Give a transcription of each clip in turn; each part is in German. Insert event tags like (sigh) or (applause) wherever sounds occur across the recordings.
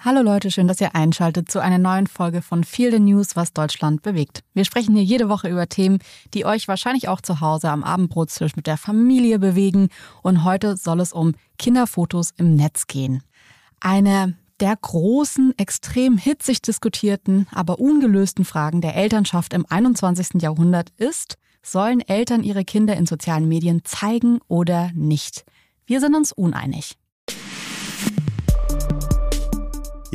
Hallo Leute, schön, dass ihr einschaltet zu einer neuen Folge von Feel the News, was Deutschland bewegt. Wir sprechen hier jede Woche über Themen, die euch wahrscheinlich auch zu Hause am Abendbrotstisch mit der Familie bewegen. Und heute soll es um Kinderfotos im Netz gehen. Eine der großen, extrem hitzig diskutierten, aber ungelösten Fragen der Elternschaft im 21. Jahrhundert ist, sollen Eltern ihre Kinder in sozialen Medien zeigen oder nicht? Wir sind uns uneinig.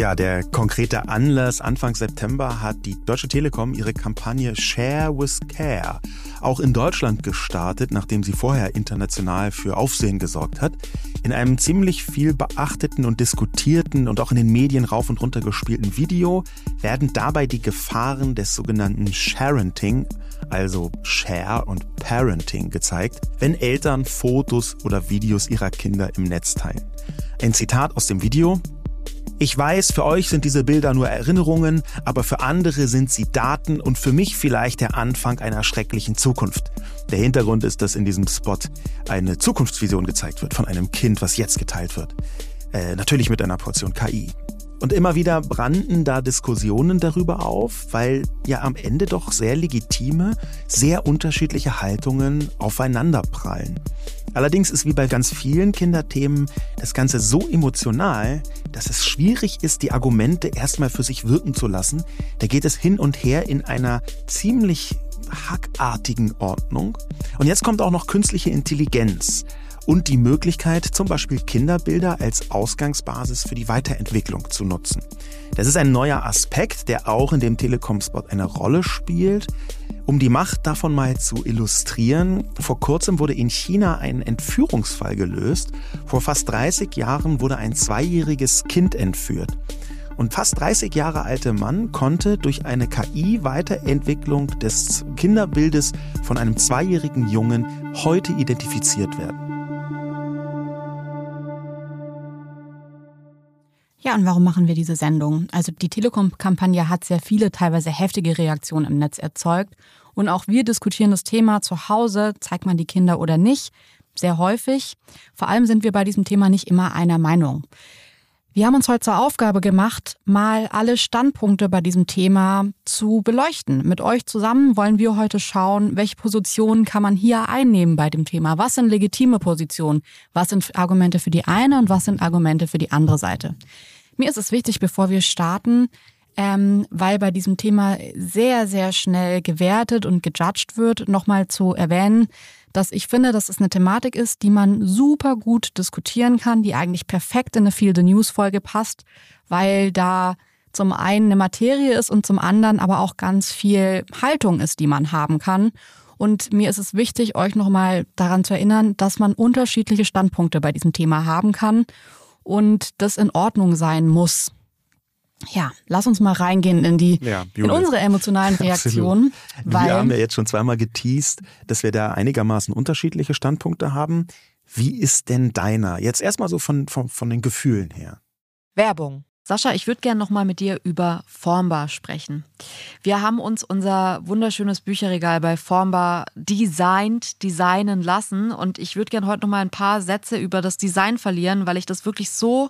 Ja, der konkrete Anlass Anfang September hat die Deutsche Telekom ihre Kampagne Share with Care auch in Deutschland gestartet, nachdem sie vorher international für Aufsehen gesorgt hat. In einem ziemlich viel beachteten und diskutierten und auch in den Medien rauf und runter gespielten Video werden dabei die Gefahren des sogenannten Sharenting, also Share und Parenting gezeigt, wenn Eltern Fotos oder Videos ihrer Kinder im Netz teilen. Ein Zitat aus dem Video. Ich weiß, für euch sind diese Bilder nur Erinnerungen, aber für andere sind sie Daten und für mich vielleicht der Anfang einer schrecklichen Zukunft. Der Hintergrund ist, dass in diesem Spot eine Zukunftsvision gezeigt wird von einem Kind, was jetzt geteilt wird. Äh, natürlich mit einer Portion KI. Und immer wieder brannten da Diskussionen darüber auf, weil ja am Ende doch sehr legitime, sehr unterschiedliche Haltungen aufeinanderprallen. Allerdings ist wie bei ganz vielen Kinderthemen das Ganze so emotional, dass es schwierig ist, die Argumente erstmal für sich wirken zu lassen. Da geht es hin und her in einer ziemlich hackartigen Ordnung. Und jetzt kommt auch noch künstliche Intelligenz und die Möglichkeit, zum Beispiel Kinderbilder als Ausgangsbasis für die Weiterentwicklung zu nutzen. Das ist ein neuer Aspekt, der auch in dem Telekom-Spot eine Rolle spielt. Um die Macht davon mal zu illustrieren, vor kurzem wurde in China ein Entführungsfall gelöst. Vor fast 30 Jahren wurde ein zweijähriges Kind entführt. Und fast 30 Jahre alte Mann konnte durch eine KI-Weiterentwicklung des Kinderbildes von einem zweijährigen Jungen heute identifiziert werden. Ja, und warum machen wir diese Sendung? Also die Telekom-Kampagne hat sehr viele, teilweise heftige Reaktionen im Netz erzeugt. Und auch wir diskutieren das Thema zu Hause, zeigt man die Kinder oder nicht, sehr häufig. Vor allem sind wir bei diesem Thema nicht immer einer Meinung. Wir haben uns heute zur Aufgabe gemacht, mal alle Standpunkte bei diesem Thema zu beleuchten. Mit euch zusammen wollen wir heute schauen, welche Positionen kann man hier einnehmen bei dem Thema. Was sind legitime Positionen? Was sind Argumente für die eine und was sind Argumente für die andere Seite? Mir ist es wichtig, bevor wir starten, ähm, weil bei diesem Thema sehr, sehr schnell gewertet und gejudged wird, nochmal zu erwähnen, dass ich finde, dass es eine Thematik ist, die man super gut diskutieren kann, die eigentlich perfekt in eine Feel the News Folge passt, weil da zum einen eine Materie ist und zum anderen aber auch ganz viel Haltung ist, die man haben kann. Und mir ist es wichtig, euch nochmal daran zu erinnern, dass man unterschiedliche Standpunkte bei diesem Thema haben kann und das in Ordnung sein muss. Ja, lass uns mal reingehen in die ja, in unsere emotionalen (laughs) Reaktionen. Weil wir haben ja jetzt schon zweimal geteased, dass wir da einigermaßen unterschiedliche Standpunkte haben. Wie ist denn deiner? Jetzt erstmal so von, von, von den Gefühlen her. Werbung. Sascha, ich würde gerne nochmal mit dir über Formbar sprechen. Wir haben uns unser wunderschönes Bücherregal bei Formbar designt, designen lassen und ich würde gerne heute nochmal ein paar Sätze über das Design verlieren, weil ich das wirklich so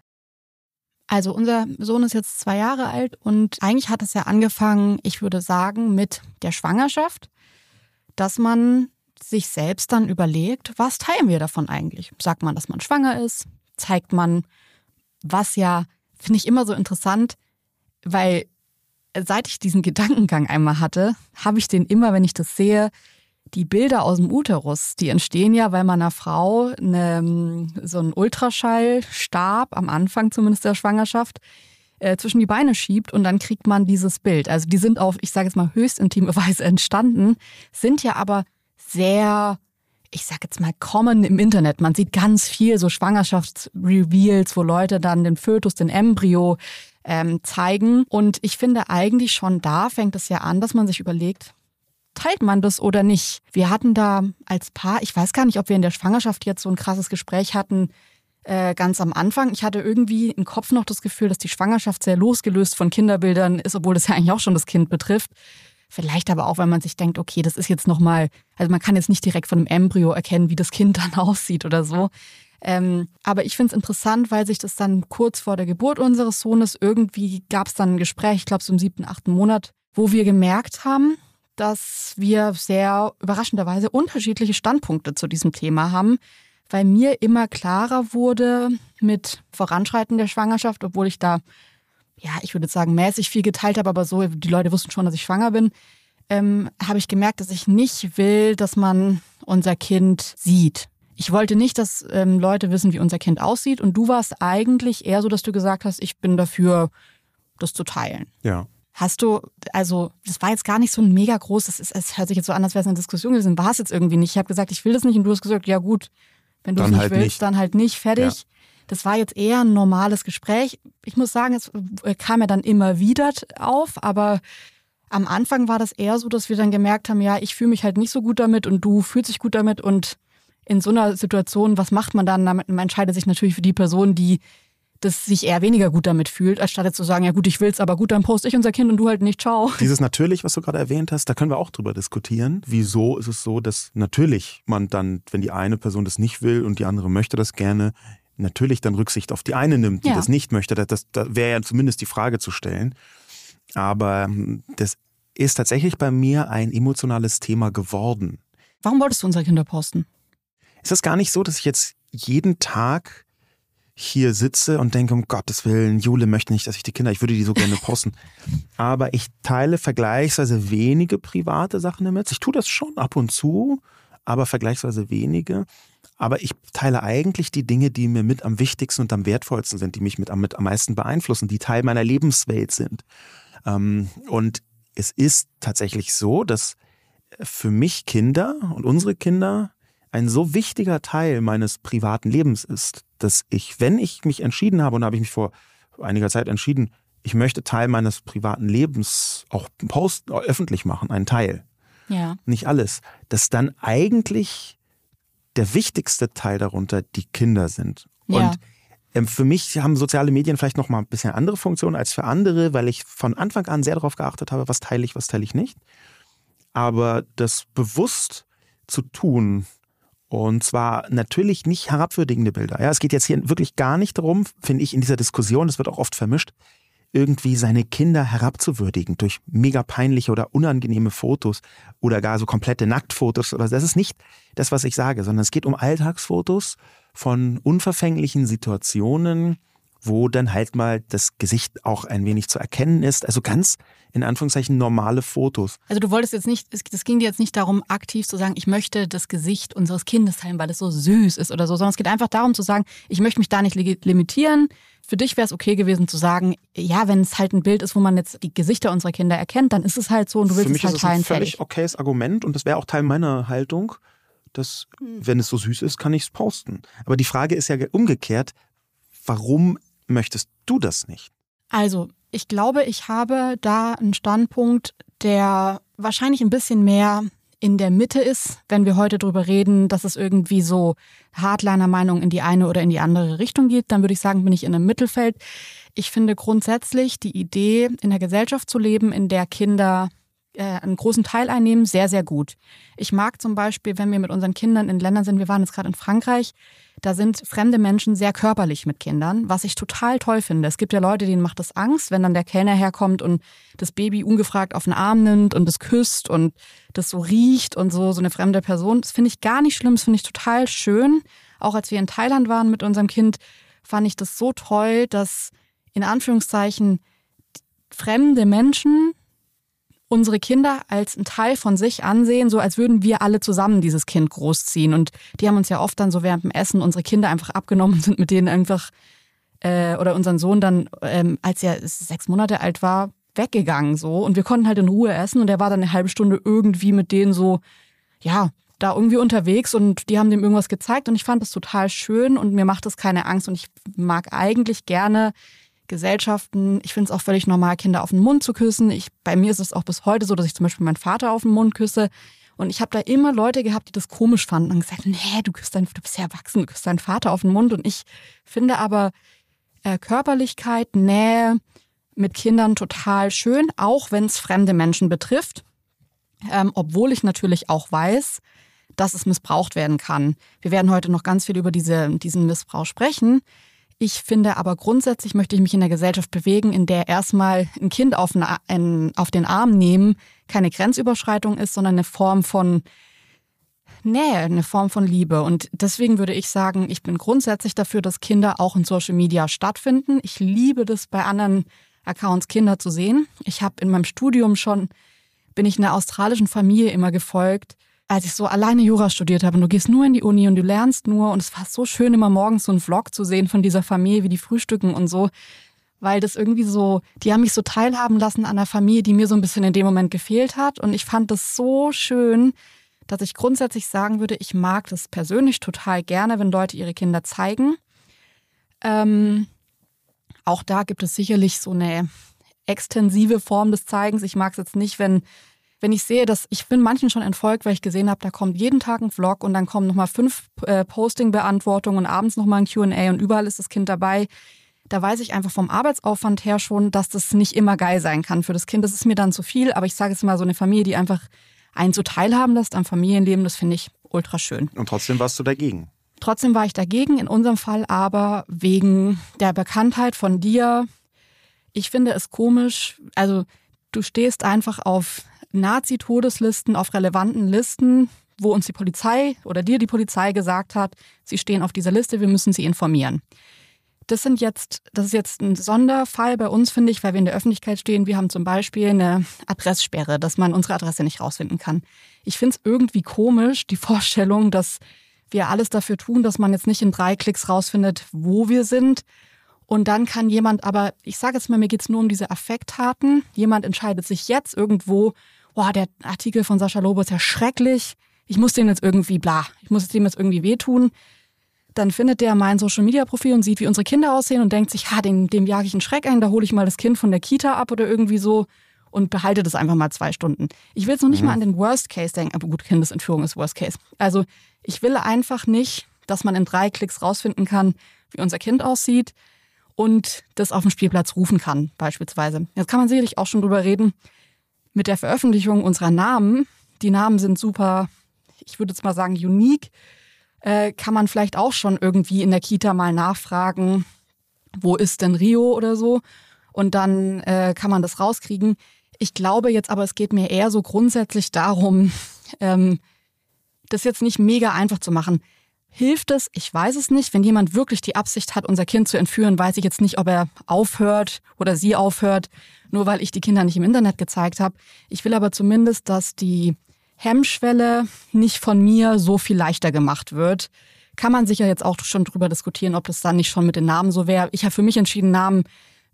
Also unser Sohn ist jetzt zwei Jahre alt und eigentlich hat es ja angefangen, ich würde sagen, mit der Schwangerschaft, dass man sich selbst dann überlegt, was teilen wir davon eigentlich? Sagt man, dass man schwanger ist? Zeigt man, was ja, finde ich immer so interessant, weil seit ich diesen Gedankengang einmal hatte, habe ich den immer, wenn ich das sehe, die Bilder aus dem Uterus, die entstehen ja, weil man einer Frau eine, so einen Ultraschallstab, am Anfang zumindest der Schwangerschaft, äh, zwischen die Beine schiebt und dann kriegt man dieses Bild. Also die sind auf, ich sage jetzt mal, höchst intime (laughs) Weise entstanden, sind ja aber sehr, ich sage jetzt mal, common im Internet. Man sieht ganz viel so Schwangerschaftsreveals, wo Leute dann den Fötus, den Embryo ähm, zeigen. Und ich finde eigentlich schon da fängt es ja an, dass man sich überlegt, teilt man das oder nicht? Wir hatten da als Paar, ich weiß gar nicht, ob wir in der Schwangerschaft jetzt so ein krasses Gespräch hatten, äh, ganz am Anfang. Ich hatte irgendwie im Kopf noch das Gefühl, dass die Schwangerschaft sehr losgelöst von Kinderbildern ist, obwohl das ja eigentlich auch schon das Kind betrifft. Vielleicht aber auch, wenn man sich denkt, okay, das ist jetzt nochmal, also man kann jetzt nicht direkt von einem Embryo erkennen, wie das Kind dann (laughs) aussieht oder so. Ähm, aber ich finde es interessant, weil sich das dann kurz vor der Geburt unseres Sohnes irgendwie gab es dann ein Gespräch, ich glaube so im siebten, achten Monat, wo wir gemerkt haben, dass wir sehr überraschenderweise unterschiedliche Standpunkte zu diesem Thema haben, weil mir immer klarer wurde mit Voranschreiten der Schwangerschaft, obwohl ich da, ja, ich würde sagen, mäßig viel geteilt habe, aber so, die Leute wussten schon, dass ich schwanger bin, ähm, habe ich gemerkt, dass ich nicht will, dass man unser Kind sieht. Ich wollte nicht, dass ähm, Leute wissen, wie unser Kind aussieht. Und du warst eigentlich eher so, dass du gesagt hast, ich bin dafür, das zu teilen. Ja. Hast du, also das war jetzt gar nicht so ein mega großes, es, es hört sich jetzt so an, als wäre es eine Diskussion gewesen, war es jetzt irgendwie nicht. Ich habe gesagt, ich will das nicht und du hast gesagt, ja gut, wenn du es nicht halt willst, nicht. dann halt nicht, fertig. Ja. Das war jetzt eher ein normales Gespräch. Ich muss sagen, es äh, kam ja dann immer wieder auf, aber am Anfang war das eher so, dass wir dann gemerkt haben, ja, ich fühle mich halt nicht so gut damit und du fühlst dich gut damit und in so einer Situation, was macht man dann? Man entscheidet sich natürlich für die Person, die das sich eher weniger gut damit fühlt, anstatt zu sagen, ja gut, ich will's, aber gut, dann poste ich unser Kind und du halt nicht, ciao. Dieses natürlich, was du gerade erwähnt hast, da können wir auch drüber diskutieren. Wieso ist es so, dass natürlich man dann, wenn die eine Person das nicht will und die andere möchte das gerne, natürlich dann Rücksicht auf die eine nimmt, die ja. das nicht möchte. Das, das, das wäre ja zumindest die Frage zu stellen. Aber hm, das ist tatsächlich bei mir ein emotionales Thema geworden. Warum wolltest du unsere Kinder posten? Ist es gar nicht so, dass ich jetzt jeden Tag hier sitze und denke, um Gottes Willen, Jule möchte nicht, dass ich die Kinder, ich würde die so gerne posten. (laughs) Aber ich teile vergleichsweise wenige private Sachen damit. Ich tue das schon ab und zu, aber vergleichsweise wenige. Aber ich teile eigentlich die Dinge, die mir mit am wichtigsten und am wertvollsten sind, die mich mit am, mit am meisten beeinflussen, die Teil meiner Lebenswelt sind. Ähm, und es ist tatsächlich so, dass für mich Kinder und unsere Kinder ein so wichtiger Teil meines privaten Lebens ist, dass ich, wenn ich mich entschieden habe, und da habe ich mich vor einiger Zeit entschieden, ich möchte Teil meines privaten Lebens auch post öffentlich machen, einen Teil. Ja. Nicht alles. Dass dann eigentlich der wichtigste Teil darunter die Kinder sind. Ja. Und ähm, für mich haben soziale Medien vielleicht noch mal ein bisschen andere Funktionen als für andere, weil ich von Anfang an sehr darauf geachtet habe, was teile ich, was teile ich nicht. Aber das bewusst zu tun, Und zwar natürlich nicht herabwürdigende Bilder. Ja, es geht jetzt hier wirklich gar nicht darum, finde ich, in dieser Diskussion, das wird auch oft vermischt, irgendwie seine Kinder herabzuwürdigen durch mega peinliche oder unangenehme Fotos oder gar so komplette Nacktfotos oder das ist nicht das, was ich sage, sondern es geht um Alltagsfotos von unverfänglichen Situationen, wo dann halt mal das Gesicht auch ein wenig zu erkennen ist. Also ganz in Anführungszeichen normale Fotos. Also du wolltest jetzt nicht, es ging dir jetzt nicht darum, aktiv zu sagen, ich möchte das Gesicht unseres Kindes teilen, weil es so süß ist oder so, sondern es geht einfach darum zu sagen, ich möchte mich da nicht limitieren. Für dich wäre es okay gewesen zu sagen, ja, wenn es halt ein Bild ist, wo man jetzt die Gesichter unserer Kinder erkennt, dann ist es halt so und du willst es halt teilen. Das ist ein völlig okayes Argument und das wäre auch Teil meiner Haltung, dass, hm. wenn es so süß ist, kann ich es posten. Aber die Frage ist ja umgekehrt, warum möchtest du das nicht? Also, ich glaube, ich habe da einen Standpunkt, der wahrscheinlich ein bisschen mehr in der Mitte ist, wenn wir heute darüber reden, dass es irgendwie so Hardliner-Meinung in die eine oder in die andere Richtung geht, dann würde ich sagen, bin ich in einem Mittelfeld. Ich finde grundsätzlich die Idee, in der Gesellschaft zu leben, in der Kinder äh, einen großen Teil einnehmen, sehr, sehr gut. Ich mag zum Beispiel, wenn wir mit unseren Kindern in Ländern sind, wir waren jetzt gerade in Frankreich, da sind fremde Menschen sehr körperlich mit Kindern, was ich total toll finde. Es gibt ja Leute, denen macht das Angst, wenn dann der Kellner herkommt und das Baby ungefragt auf den Arm nimmt und es küsst und das so riecht und so, so eine fremde Person. Das finde ich gar nicht schlimm, das finde ich total schön. Auch als wir in Thailand waren mit unserem Kind, fand ich das so toll, dass in Anführungszeichen fremde Menschen unsere Kinder als ein Teil von sich ansehen, so als würden wir alle zusammen dieses Kind großziehen. Und die haben uns ja oft dann so während dem Essen unsere Kinder einfach abgenommen und sind mit denen einfach, äh, oder unseren Sohn dann, ähm, als er sechs Monate alt war, weggegangen so. Und wir konnten halt in Ruhe essen und er war dann eine halbe Stunde irgendwie mit denen so, ja, da irgendwie unterwegs und die haben dem irgendwas gezeigt und ich fand das total schön und mir macht das keine Angst und ich mag eigentlich gerne Gesellschaften. Ich finde es auch völlig normal, Kinder auf den Mund zu küssen. Ich, bei mir ist es auch bis heute so, dass ich zum Beispiel meinen Vater auf den Mund küsse. Und ich habe da immer Leute gehabt, die das komisch fanden und gesagt, nee, du küsst deinen, du bist ja erwachsen, du küsst deinen Vater auf den Mund. Und ich finde aber äh, Körperlichkeit, Nähe mit Kindern total schön, auch wenn es fremde Menschen betrifft. Ähm, obwohl ich natürlich auch weiß, dass es missbraucht werden kann. Wir werden heute noch ganz viel über diese, diesen Missbrauch sprechen. Ich finde aber grundsätzlich möchte ich mich in der Gesellschaft bewegen, in der erstmal ein Kind auf den, auf den Arm nehmen keine Grenzüberschreitung ist, sondern eine Form von Nähe, eine Form von Liebe. Und deswegen würde ich sagen, ich bin grundsätzlich dafür, dass Kinder auch in Social Media stattfinden. Ich liebe das bei anderen Accounts Kinder zu sehen. Ich habe in meinem Studium schon, bin ich einer australischen Familie immer gefolgt, als ich so alleine Jura studiert habe und du gehst nur in die Uni und du lernst nur und es war so schön, immer morgens so einen Vlog zu sehen von dieser Familie, wie die frühstücken und so, weil das irgendwie so, die haben mich so teilhaben lassen an einer Familie, die mir so ein bisschen in dem Moment gefehlt hat und ich fand das so schön, dass ich grundsätzlich sagen würde, ich mag das persönlich total gerne, wenn Leute ihre Kinder zeigen. Ähm, auch da gibt es sicherlich so eine extensive Form des Zeigens. Ich mag es jetzt nicht, wenn wenn ich sehe, dass ich bin manchen schon entfolgt, weil ich gesehen habe, da kommt jeden Tag ein Vlog und dann kommen nochmal fünf äh, Posting-Beantwortungen und abends nochmal ein QA und überall ist das Kind dabei. Da weiß ich einfach vom Arbeitsaufwand her schon, dass das nicht immer geil sein kann für das Kind. Das ist mir dann zu viel, aber ich sage jetzt mal so eine Familie, die einfach einen so teilhaben lässt am Familienleben, das finde ich ultra schön. Und trotzdem warst du dagegen? Trotzdem war ich dagegen, in unserem Fall aber wegen der Bekanntheit von dir. Ich finde es komisch, also du stehst einfach auf Nazi-Todeslisten auf relevanten Listen, wo uns die Polizei oder dir die Polizei gesagt hat, sie stehen auf dieser Liste, wir müssen sie informieren. Das sind jetzt, das ist jetzt ein Sonderfall bei uns, finde ich, weil wir in der Öffentlichkeit stehen. Wir haben zum Beispiel eine Adresssperre, dass man unsere Adresse nicht rausfinden kann. Ich finde es irgendwie komisch, die (laughs) Vorstellung, dass wir alles dafür tun, dass man jetzt nicht in drei Klicks rausfindet, wo wir sind. Und dann kann jemand aber, ich sage jetzt mal, mir geht's nur um diese Affekttaten. Jemand entscheidet sich jetzt irgendwo boah, der Artikel von Sascha Lobo ist ja schrecklich, ich muss dem jetzt irgendwie bla, ich muss dem jetzt irgendwie wehtun. Dann findet der mein Social Media Profil und sieht, wie unsere Kinder aussehen und denkt sich, ha, dem, dem jage ich einen Schreck ein, da hole ich mal das Kind von der Kita ab oder irgendwie so und behalte das einfach mal zwei Stunden. Ich will jetzt noch nicht mhm. mal an den Worst Case denken, aber gut, Kindesentführung ist Worst Case. Also ich will einfach nicht, dass man in drei Klicks rausfinden kann, wie unser Kind aussieht und das auf dem Spielplatz rufen kann, beispielsweise. Jetzt kann man sicherlich auch schon drüber reden, mit der Veröffentlichung unserer Namen, die Namen sind super, ich würde jetzt mal sagen, unique. äh, kann man vielleicht auch schon irgendwie in der Kita mal nachfragen, wo ist denn Rio oder so. Und dann äh, kann man das rauskriegen. Ich glaube jetzt aber, es geht mir eher so grundsätzlich darum, (laughs) ähm, das jetzt nicht mega einfach zu machen. Hilft es? Ich weiß es nicht. Wenn jemand wirklich die Absicht hat, unser Kind zu entführen, weiß ich jetzt nicht, ob er aufhört oder sie aufhört, nur weil ich die Kinder nicht im Internet gezeigt habe. Ich will aber zumindest, dass die Hemmschwelle nicht von mir so viel leichter gemacht wird. Kann man sicher jetzt auch schon drüber diskutieren, ob das dann nicht schon mit den Namen so wäre. Ich habe für mich entschieden, Namen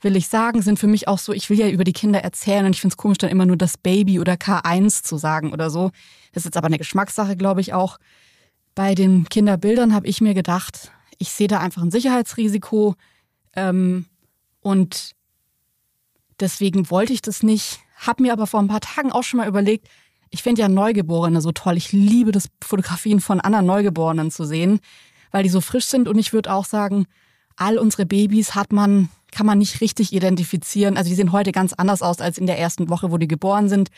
will ich sagen, sind für mich auch so, ich will ja über die Kinder erzählen und ich finde es komisch, dann immer nur das Baby oder K1 zu sagen oder so. Das ist jetzt aber eine Geschmackssache, glaube ich auch. Bei den Kinderbildern habe ich mir gedacht, ich sehe da einfach ein Sicherheitsrisiko ähm, und deswegen wollte ich das nicht. Habe mir aber vor ein paar Tagen auch schon mal überlegt, ich finde ja Neugeborene so toll. Ich liebe das Fotografien von anderen Neugeborenen zu sehen, weil die so frisch sind und ich würde auch sagen, all unsere Babys hat man, kann man nicht richtig identifizieren. Also die sehen heute ganz anders aus als in der ersten Woche, wo die geboren sind.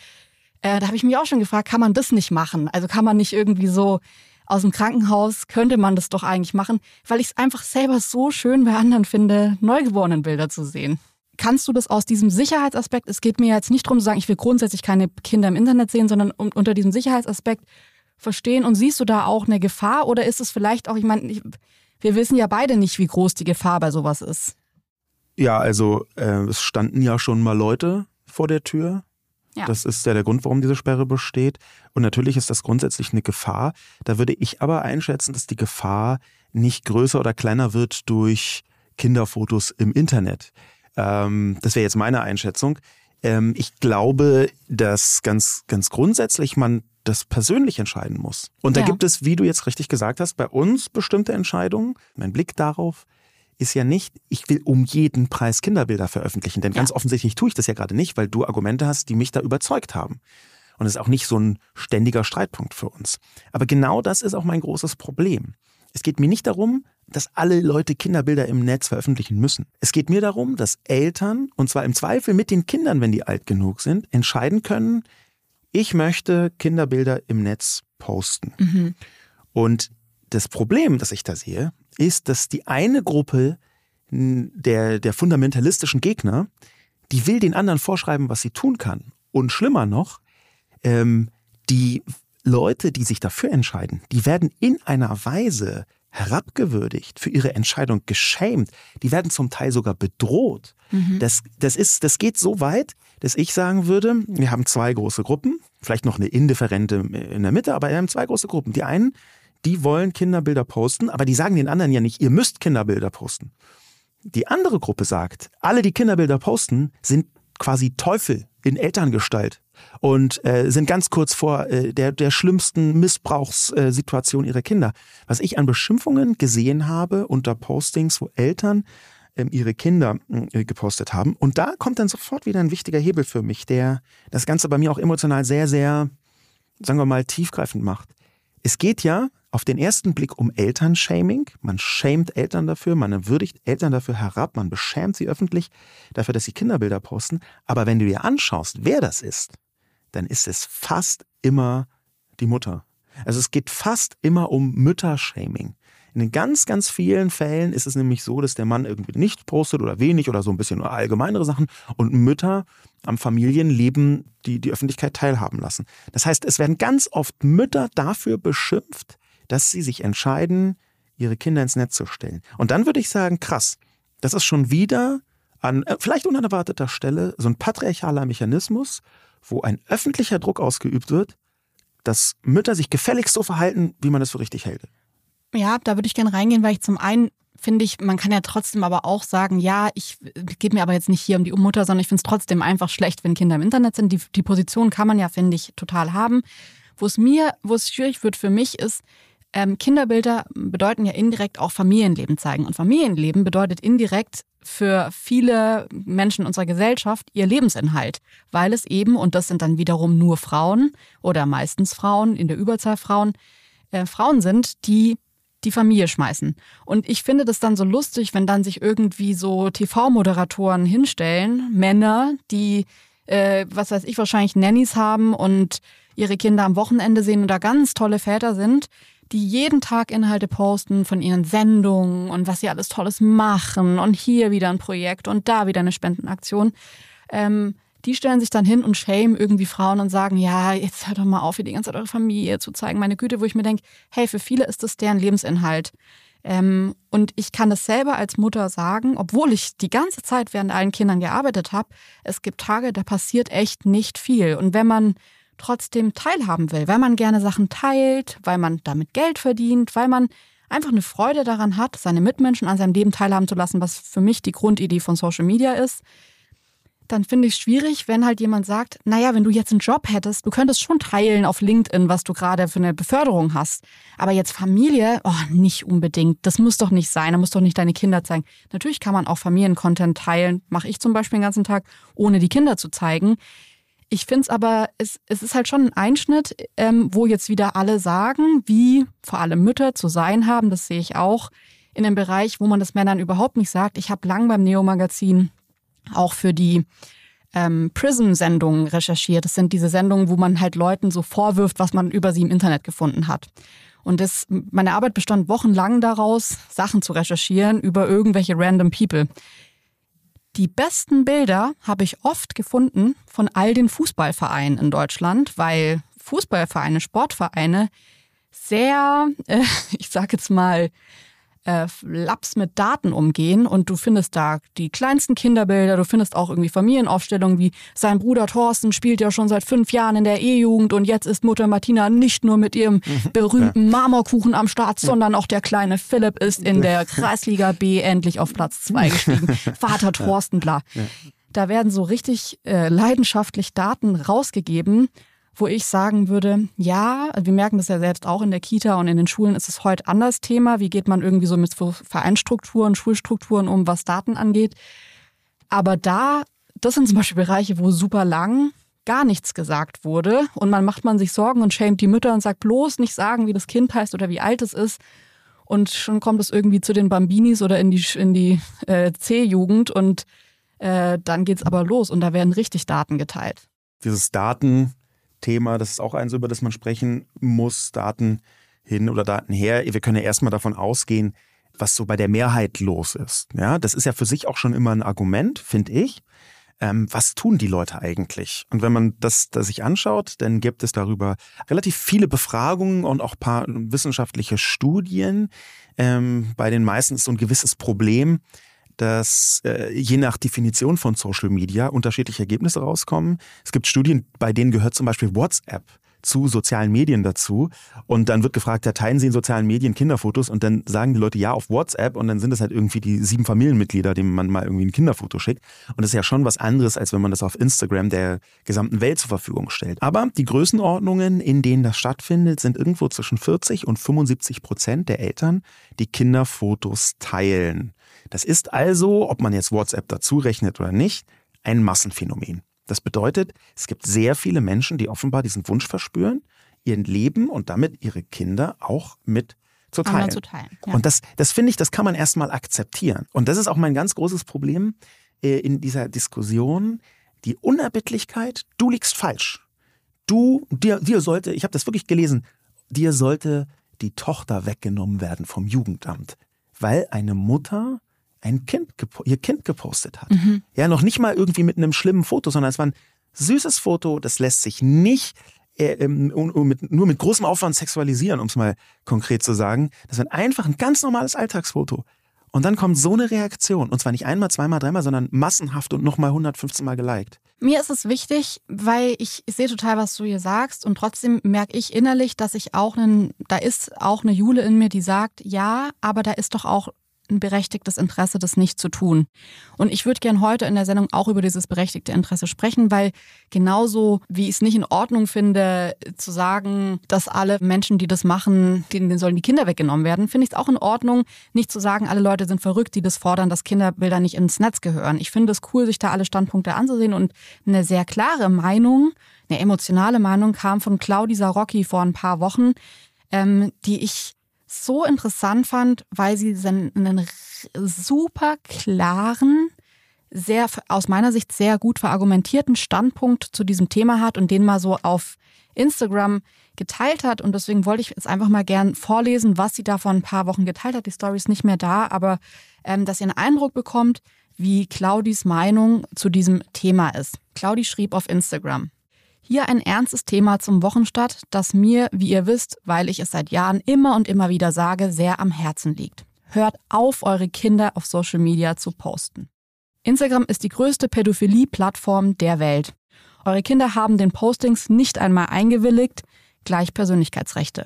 Äh, da habe ich mich auch schon gefragt, kann man das nicht machen? Also kann man nicht irgendwie so aus dem Krankenhaus könnte man das doch eigentlich machen, weil ich es einfach selber so schön bei anderen finde, Neugeborenenbilder zu sehen. Kannst du das aus diesem Sicherheitsaspekt, es geht mir jetzt nicht darum zu sagen, ich will grundsätzlich keine Kinder im Internet sehen, sondern unter diesem Sicherheitsaspekt verstehen und siehst du da auch eine Gefahr oder ist es vielleicht auch, ich meine, wir wissen ja beide nicht, wie groß die Gefahr bei sowas ist. Ja, also äh, es standen ja schon mal Leute vor der Tür, ja. Das ist ja der Grund, warum diese Sperre besteht. Und natürlich ist das grundsätzlich eine Gefahr. Da würde ich aber einschätzen, dass die Gefahr nicht größer oder kleiner wird durch Kinderfotos im Internet. Ähm, das wäre jetzt meine Einschätzung. Ähm, ich glaube, dass ganz, ganz grundsätzlich man das persönlich entscheiden muss. Und da ja. gibt es, wie du jetzt richtig gesagt hast, bei uns bestimmte Entscheidungen. Mein Blick darauf, ist ja nicht, ich will um jeden Preis Kinderbilder veröffentlichen. Denn ja. ganz offensichtlich tue ich das ja gerade nicht, weil du Argumente hast, die mich da überzeugt haben. Und es ist auch nicht so ein ständiger Streitpunkt für uns. Aber genau das ist auch mein großes Problem. Es geht mir nicht darum, dass alle Leute Kinderbilder im Netz veröffentlichen müssen. Es geht mir darum, dass Eltern, und zwar im Zweifel mit den Kindern, wenn die alt genug sind, entscheiden können, ich möchte Kinderbilder im Netz posten. Mhm. Und das Problem, das ich da sehe, ist, dass die eine Gruppe der, der fundamentalistischen Gegner, die will den anderen vorschreiben, was sie tun kann. Und schlimmer noch, ähm, die Leute, die sich dafür entscheiden, die werden in einer Weise herabgewürdigt, für ihre Entscheidung geschämt, die werden zum Teil sogar bedroht. Mhm. Das, das, ist, das geht so weit, dass ich sagen würde, wir haben zwei große Gruppen, vielleicht noch eine indifferente in der Mitte, aber wir haben zwei große Gruppen. Die einen, die wollen Kinderbilder posten, aber die sagen den anderen ja nicht, ihr müsst Kinderbilder posten. Die andere Gruppe sagt, alle, die Kinderbilder posten, sind quasi Teufel in Elterngestalt und äh, sind ganz kurz vor äh, der, der schlimmsten Missbrauchssituation ihrer Kinder. Was ich an Beschimpfungen gesehen habe unter Postings, wo Eltern äh, ihre Kinder äh, gepostet haben. Und da kommt dann sofort wieder ein wichtiger Hebel für mich, der das Ganze bei mir auch emotional sehr, sehr, sagen wir mal, tiefgreifend macht. Es geht ja auf den ersten Blick um Elternshaming. Man schämt Eltern dafür, man würdigt Eltern dafür herab, man beschämt sie öffentlich dafür, dass sie Kinderbilder posten. Aber wenn du dir anschaust, wer das ist, dann ist es fast immer die Mutter. Also es geht fast immer um Müttershaming. In ganz, ganz vielen Fällen ist es nämlich so, dass der Mann irgendwie nicht postet oder wenig oder so ein bisschen allgemeinere Sachen und Mütter am Familienleben die, die Öffentlichkeit teilhaben lassen. Das heißt, es werden ganz oft Mütter dafür beschimpft, dass sie sich entscheiden, ihre Kinder ins Netz zu stellen. Und dann würde ich sagen, krass, das ist schon wieder an äh, vielleicht unerwarteter Stelle so ein patriarchaler Mechanismus, wo ein öffentlicher Druck ausgeübt wird, dass Mütter sich gefälligst so verhalten, wie man es für richtig hält. Ja, da würde ich gerne reingehen, weil ich zum einen finde ich, man kann ja trotzdem aber auch sagen, ja, ich gebe mir aber jetzt nicht hier um die Mutter, sondern ich finde es trotzdem einfach schlecht, wenn Kinder im Internet sind. Die, die Position kann man ja, finde ich, total haben. Wo es mir, wo es schwierig wird für mich ist, ähm, Kinderbilder bedeuten ja indirekt auch Familienleben zeigen. Und Familienleben bedeutet indirekt für viele Menschen unserer Gesellschaft ihr Lebensinhalt, weil es eben, und das sind dann wiederum nur Frauen oder meistens Frauen, in der Überzahl Frauen, äh, Frauen sind, die die Familie schmeißen. Und ich finde das dann so lustig, wenn dann sich irgendwie so TV-Moderatoren hinstellen, Männer, die, äh, was weiß ich, wahrscheinlich Nannies haben und ihre Kinder am Wochenende sehen oder ganz tolle Väter sind, die jeden Tag Inhalte posten von ihren Sendungen und was sie alles Tolles machen und hier wieder ein Projekt und da wieder eine Spendenaktion. Ähm, die stellen sich dann hin und shame irgendwie Frauen und sagen, ja, jetzt hört doch mal auf, hier die ganze Zeit eure Familie zu zeigen. Meine Güte, wo ich mir denke, hey, für viele ist das deren Lebensinhalt. Ähm, und ich kann das selber als Mutter sagen, obwohl ich die ganze Zeit während allen Kindern gearbeitet habe, es gibt Tage, da passiert echt nicht viel. Und wenn man trotzdem teilhaben will, weil man gerne Sachen teilt, weil man damit Geld verdient, weil man einfach eine Freude daran hat, seine Mitmenschen an seinem Leben teilhaben zu lassen, was für mich die Grundidee von Social Media ist, dann finde ich es schwierig, wenn halt jemand sagt, naja, wenn du jetzt einen Job hättest, du könntest schon teilen auf LinkedIn, was du gerade für eine Beförderung hast. Aber jetzt Familie, oh, nicht unbedingt. Das muss doch nicht sein, da muss doch nicht deine Kinder zeigen. Natürlich kann man auch Familiencontent teilen, mache ich zum Beispiel den ganzen Tag, ohne die Kinder zu zeigen. Ich finde es aber, es, es ist halt schon ein Einschnitt, ähm, wo jetzt wieder alle sagen, wie vor allem Mütter zu sein haben, das sehe ich auch, in dem Bereich, wo man das Männern überhaupt nicht sagt. Ich habe lang beim Neo-Magazin auch für die ähm, Prism-Sendungen recherchiert. Das sind diese Sendungen, wo man halt Leuten so vorwirft, was man über sie im Internet gefunden hat. Und das, meine Arbeit bestand wochenlang daraus, Sachen zu recherchieren über irgendwelche random People. Die besten Bilder habe ich oft gefunden von all den Fußballvereinen in Deutschland, weil Fußballvereine, Sportvereine sehr, äh, (laughs) ich sage jetzt mal, äh, Labs mit Daten umgehen und du findest da die kleinsten Kinderbilder, du findest auch irgendwie Familienaufstellungen wie sein Bruder Thorsten spielt ja schon seit fünf Jahren in der E-Jugend und jetzt ist Mutter Martina nicht nur mit ihrem mhm. berühmten Marmorkuchen am Start, sondern auch der kleine Philipp ist in der Kreisliga B endlich auf Platz zwei gestiegen. Vater Thorsten, bla. Da werden so richtig äh, leidenschaftlich Daten rausgegeben wo ich sagen würde, ja, wir merken das ja selbst auch in der Kita und in den Schulen ist es heute anders Thema. Wie geht man irgendwie so mit Vereinsstrukturen, Schulstrukturen um, was Daten angeht? Aber da, das sind zum Beispiel Bereiche, wo super lang gar nichts gesagt wurde und man macht man sich Sorgen und schämt die Mütter und sagt bloß nicht sagen, wie das Kind heißt oder wie alt es ist. Und schon kommt es irgendwie zu den Bambinis oder in die, in die äh, C-Jugend und äh, dann geht's aber los und da werden richtig Daten geteilt. Dieses Daten Thema, das ist auch eins, über das man sprechen muss, Daten hin oder Daten her. Wir können ja erstmal davon ausgehen, was so bei der Mehrheit los ist. Ja, das ist ja für sich auch schon immer ein Argument, finde ich. Ähm, was tun die Leute eigentlich? Und wenn man das, das sich anschaut, dann gibt es darüber relativ viele Befragungen und auch paar wissenschaftliche Studien. Ähm, bei den meisten ist so ein gewisses Problem, dass äh, je nach Definition von Social Media unterschiedliche Ergebnisse rauskommen. Es gibt Studien, bei denen gehört zum Beispiel WhatsApp zu sozialen Medien dazu. Und dann wird gefragt, ja, teilen Sie in sozialen Medien Kinderfotos? Und dann sagen die Leute ja auf WhatsApp und dann sind es halt irgendwie die sieben Familienmitglieder, denen man mal irgendwie ein Kinderfoto schickt. Und das ist ja schon was anderes, als wenn man das auf Instagram der gesamten Welt zur Verfügung stellt. Aber die Größenordnungen, in denen das stattfindet, sind irgendwo zwischen 40 und 75 Prozent der Eltern, die Kinderfotos teilen. Das ist also, ob man jetzt WhatsApp dazu rechnet oder nicht, ein Massenphänomen. Das bedeutet, es gibt sehr viele Menschen, die offenbar diesen Wunsch verspüren, ihr Leben und damit ihre Kinder auch mit zu teilen. Zu teilen ja. Und das, das finde ich, das kann man erstmal akzeptieren. Und das ist auch mein ganz großes Problem äh, in dieser Diskussion. Die Unerbittlichkeit, du liegst falsch. Du, dir, dir sollte, ich habe das wirklich gelesen, dir sollte die Tochter weggenommen werden vom Jugendamt, weil eine Mutter ein Kind, ihr Kind gepostet hat. Mhm. Ja, noch nicht mal irgendwie mit einem schlimmen Foto, sondern es war ein süßes Foto, das lässt sich nicht äh, ähm, mit, nur mit großem Aufwand sexualisieren, um es mal konkret zu sagen. Das war einfach ein ganz normales Alltagsfoto. Und dann kommt so eine Reaktion. Und zwar nicht einmal, zweimal, dreimal, sondern massenhaft und nochmal 115 Mal geliked. Mir ist es wichtig, weil ich, ich sehe total, was du hier sagst. Und trotzdem merke ich innerlich, dass ich auch einen, da ist auch eine Jule in mir, die sagt, ja, aber da ist doch auch ein berechtigtes Interesse, das nicht zu tun. Und ich würde gern heute in der Sendung auch über dieses berechtigte Interesse sprechen, weil genauso wie ich es nicht in Ordnung finde, zu sagen, dass alle Menschen, die das machen, denen sollen die Kinder weggenommen werden, finde ich es auch in Ordnung, nicht zu sagen, alle Leute sind verrückt, die das fordern, dass Kinderbilder nicht ins Netz gehören. Ich finde es cool, sich da alle Standpunkte anzusehen und eine sehr klare Meinung, eine emotionale Meinung kam von Claudi Sarocki vor ein paar Wochen, ähm, die ich so interessant fand, weil sie einen super klaren, sehr aus meiner Sicht sehr gut verargumentierten Standpunkt zu diesem Thema hat und den mal so auf Instagram geteilt hat. Und deswegen wollte ich jetzt einfach mal gern vorlesen, was sie da vor ein paar Wochen geteilt hat. Die Story ist nicht mehr da, aber ähm, dass ihr einen Eindruck bekommt, wie Claudis Meinung zu diesem Thema ist. Claudi schrieb auf Instagram. Hier ein ernstes Thema zum Wochenstart, das mir, wie ihr wisst, weil ich es seit Jahren immer und immer wieder sage, sehr am Herzen liegt. Hört auf, eure Kinder auf Social Media zu posten. Instagram ist die größte Pädophilie-Plattform der Welt. Eure Kinder haben den Postings nicht einmal eingewilligt, gleich Persönlichkeitsrechte.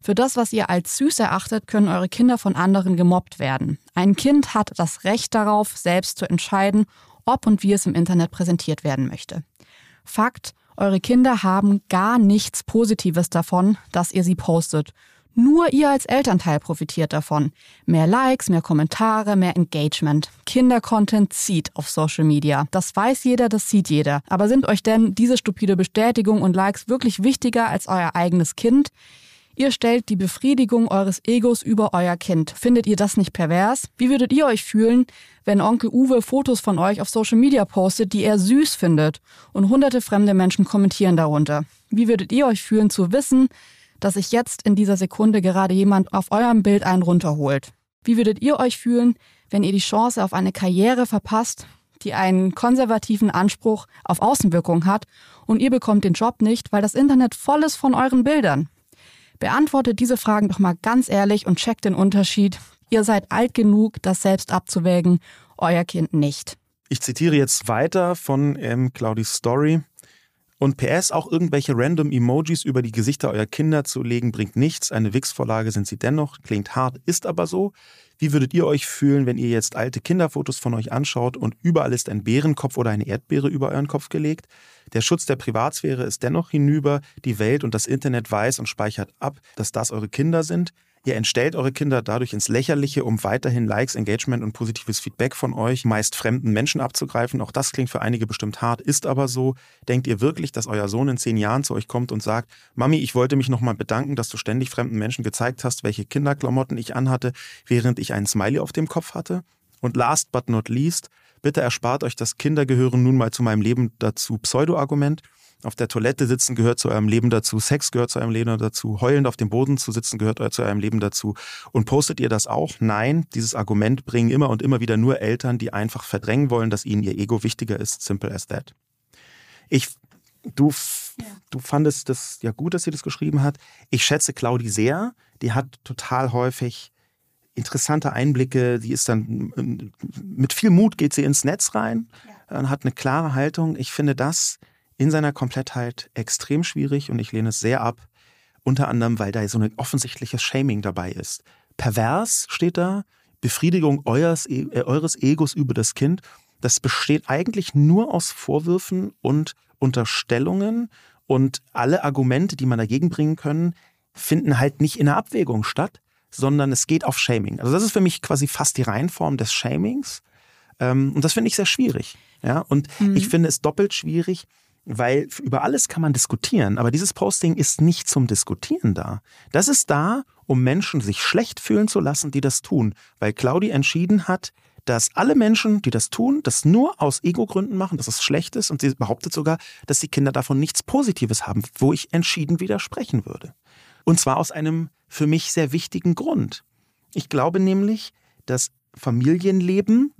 Für das, was ihr als süß erachtet, können eure Kinder von anderen gemobbt werden. Ein Kind hat das Recht darauf, selbst zu entscheiden, ob und wie es im Internet präsentiert werden möchte. Fakt, eure Kinder haben gar nichts Positives davon, dass ihr sie postet. Nur ihr als Elternteil profitiert davon. Mehr Likes, mehr Kommentare, mehr Engagement. Kindercontent zieht auf Social Media. Das weiß jeder, das sieht jeder. Aber sind euch denn diese stupide Bestätigung und Likes wirklich wichtiger als euer eigenes Kind? Ihr stellt die Befriedigung eures Egos über euer Kind. Findet ihr das nicht pervers? Wie würdet ihr euch fühlen, wenn Onkel Uwe Fotos von euch auf Social Media postet, die er süß findet und hunderte fremde Menschen kommentieren darunter? Wie würdet ihr euch fühlen zu wissen, dass sich jetzt in dieser Sekunde gerade jemand auf eurem Bild einen runterholt? Wie würdet ihr euch fühlen, wenn ihr die Chance auf eine Karriere verpasst, die einen konservativen Anspruch auf Außenwirkung hat und ihr bekommt den Job nicht, weil das Internet voll ist von euren Bildern? Beantwortet diese Fragen doch mal ganz ehrlich und checkt den Unterschied. Ihr seid alt genug, das selbst abzuwägen, euer Kind nicht. Ich zitiere jetzt weiter von ähm, Claudis Story. Und PS, auch irgendwelche random Emojis über die Gesichter eurer Kinder zu legen, bringt nichts. Eine Wix-Vorlage sind sie dennoch. Klingt hart, ist aber so. Wie würdet ihr euch fühlen, wenn ihr jetzt alte Kinderfotos von euch anschaut und überall ist ein Bärenkopf oder eine Erdbeere über euren Kopf gelegt? Der Schutz der Privatsphäre ist dennoch hinüber. Die Welt und das Internet weiß und speichert ab, dass das eure Kinder sind. Ihr entstellt eure Kinder dadurch ins Lächerliche, um weiterhin Likes, Engagement und positives Feedback von euch, meist fremden Menschen abzugreifen. Auch das klingt für einige bestimmt hart, ist aber so. Denkt ihr wirklich, dass euer Sohn in zehn Jahren zu euch kommt und sagt, Mami, ich wollte mich nochmal bedanken, dass du ständig fremden Menschen gezeigt hast, welche Kinderklamotten ich anhatte, während ich einen Smiley auf dem Kopf hatte? Und last but not least, bitte erspart euch das Kinder gehören nun mal zu meinem Leben dazu Pseudo-Argument. Auf der Toilette sitzen gehört zu eurem Leben dazu, Sex gehört zu eurem Leben dazu, heulend auf dem Boden zu sitzen gehört zu eurem Leben dazu. Und postet ihr das auch? Nein, dieses Argument bringen immer und immer wieder nur Eltern, die einfach verdrängen wollen, dass ihnen ihr Ego wichtiger ist. Simple as that. Ich, du, ja. du fandest das ja gut, dass sie das geschrieben hat. Ich schätze Claudi sehr. Die hat total häufig interessante Einblicke. Die ist dann mit viel Mut geht sie ins Netz rein ja. und hat eine klare Haltung. Ich finde das in seiner Komplettheit extrem schwierig und ich lehne es sehr ab. Unter anderem, weil da so ein offensichtliches Shaming dabei ist. Pervers steht da, Befriedigung eures, äh, eures Egos über das Kind. Das besteht eigentlich nur aus Vorwürfen und Unterstellungen und alle Argumente, die man dagegen bringen können, finden halt nicht in der Abwägung statt, sondern es geht auf Shaming. Also das ist für mich quasi fast die Reihenform des Shamings. Ähm, und das finde ich sehr schwierig. Ja, und mhm. ich finde es doppelt schwierig, weil über alles kann man diskutieren, aber dieses Posting ist nicht zum Diskutieren da. Das ist da, um Menschen sich schlecht fühlen zu lassen, die das tun, weil Claudi entschieden hat, dass alle Menschen, die das tun, das nur aus Ego-Gründen machen, dass es schlecht ist und sie behauptet sogar, dass die Kinder davon nichts Positives haben, wo ich entschieden widersprechen würde. Und zwar aus einem für mich sehr wichtigen Grund. Ich glaube nämlich, dass Familienleben,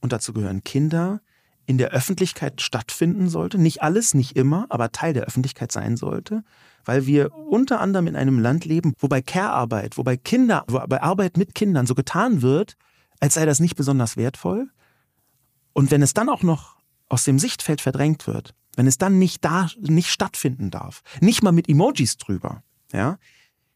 und dazu gehören Kinder, in der Öffentlichkeit stattfinden sollte. Nicht alles, nicht immer, aber Teil der Öffentlichkeit sein sollte, weil wir unter anderem in einem Land leben, wo bei Care-Arbeit, wo bei Kinder, wo bei Arbeit mit Kindern so getan wird, als sei das nicht besonders wertvoll. Und wenn es dann auch noch aus dem Sichtfeld verdrängt wird, wenn es dann nicht da, nicht stattfinden darf, nicht mal mit Emojis drüber, ja,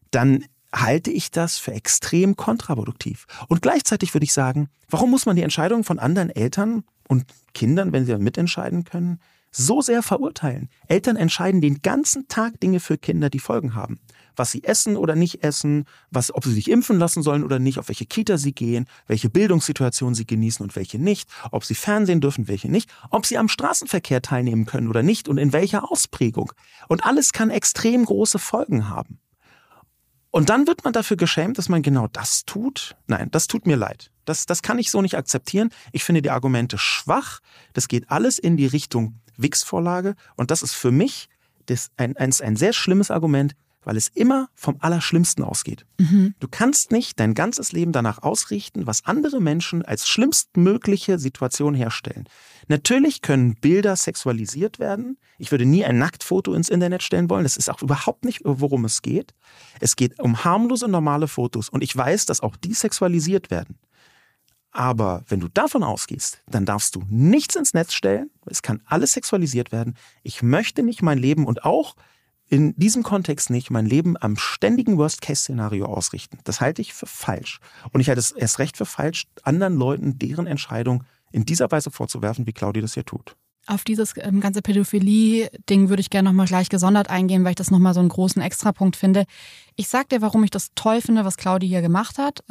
dann halte ich das für extrem kontraproduktiv. Und gleichzeitig würde ich sagen, warum muss man die Entscheidungen von anderen Eltern und Kindern, wenn sie mitentscheiden können, so sehr verurteilen? Eltern entscheiden den ganzen Tag Dinge für Kinder, die Folgen haben. Was sie essen oder nicht essen, was, ob sie sich impfen lassen sollen oder nicht, auf welche Kita sie gehen, welche Bildungssituation sie genießen und welche nicht, ob sie Fernsehen dürfen, welche nicht, ob sie am Straßenverkehr teilnehmen können oder nicht und in welcher Ausprägung. Und alles kann extrem große Folgen haben. Und dann wird man dafür geschämt, dass man genau das tut. Nein, das tut mir leid. Das, das kann ich so nicht akzeptieren. Ich finde die Argumente schwach. Das geht alles in die Richtung Wix-Vorlage. Und das ist für mich das ein, ein, ein sehr schlimmes Argument, weil es immer vom Allerschlimmsten ausgeht. Mhm. Du kannst nicht dein ganzes Leben danach ausrichten, was andere Menschen als schlimmstmögliche Situation herstellen. Natürlich können Bilder sexualisiert werden. Ich würde nie ein Nacktfoto ins Internet stellen wollen. Das ist auch überhaupt nicht, worum es geht. Es geht um harmlose, normale Fotos. Und ich weiß, dass auch die sexualisiert werden. Aber wenn du davon ausgehst, dann darfst du nichts ins Netz stellen. Es kann alles sexualisiert werden. Ich möchte nicht mein Leben und auch in diesem Kontext nicht mein Leben am ständigen Worst-Case-Szenario ausrichten. Das halte ich für falsch. Und ich halte es erst recht für falsch, anderen Leuten deren Entscheidung in dieser Weise vorzuwerfen, wie Claudia das hier tut. Auf dieses ähm, ganze Pädophilie-Ding würde ich gerne nochmal gleich gesondert eingehen, weil ich das nochmal so einen großen Extrapunkt finde. Ich sag dir, warum ich das toll finde, was Claudia hier gemacht hat.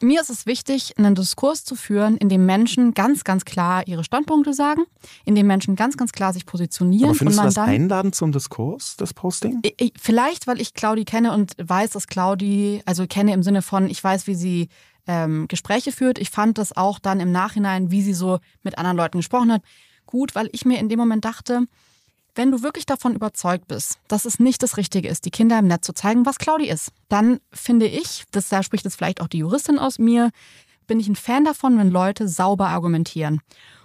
Mir ist es wichtig, einen Diskurs zu führen, in dem Menschen ganz, ganz klar ihre Standpunkte sagen, in dem Menschen ganz, ganz klar sich positionieren. Aber findest und man du das dann, einladend zum Diskurs, das Posting? Vielleicht, weil ich Claudi kenne und weiß, dass Claudi, also kenne im Sinne von, ich weiß, wie sie ähm, Gespräche führt. Ich fand das auch dann im Nachhinein, wie sie so mit anderen Leuten gesprochen hat, gut, weil ich mir in dem Moment dachte, wenn du wirklich davon überzeugt bist, dass es nicht das Richtige ist, die Kinder im Netz zu zeigen, was Claudi ist, dann finde ich, das, da spricht jetzt vielleicht auch die Juristin aus mir, bin ich ein Fan davon, wenn Leute sauber argumentieren.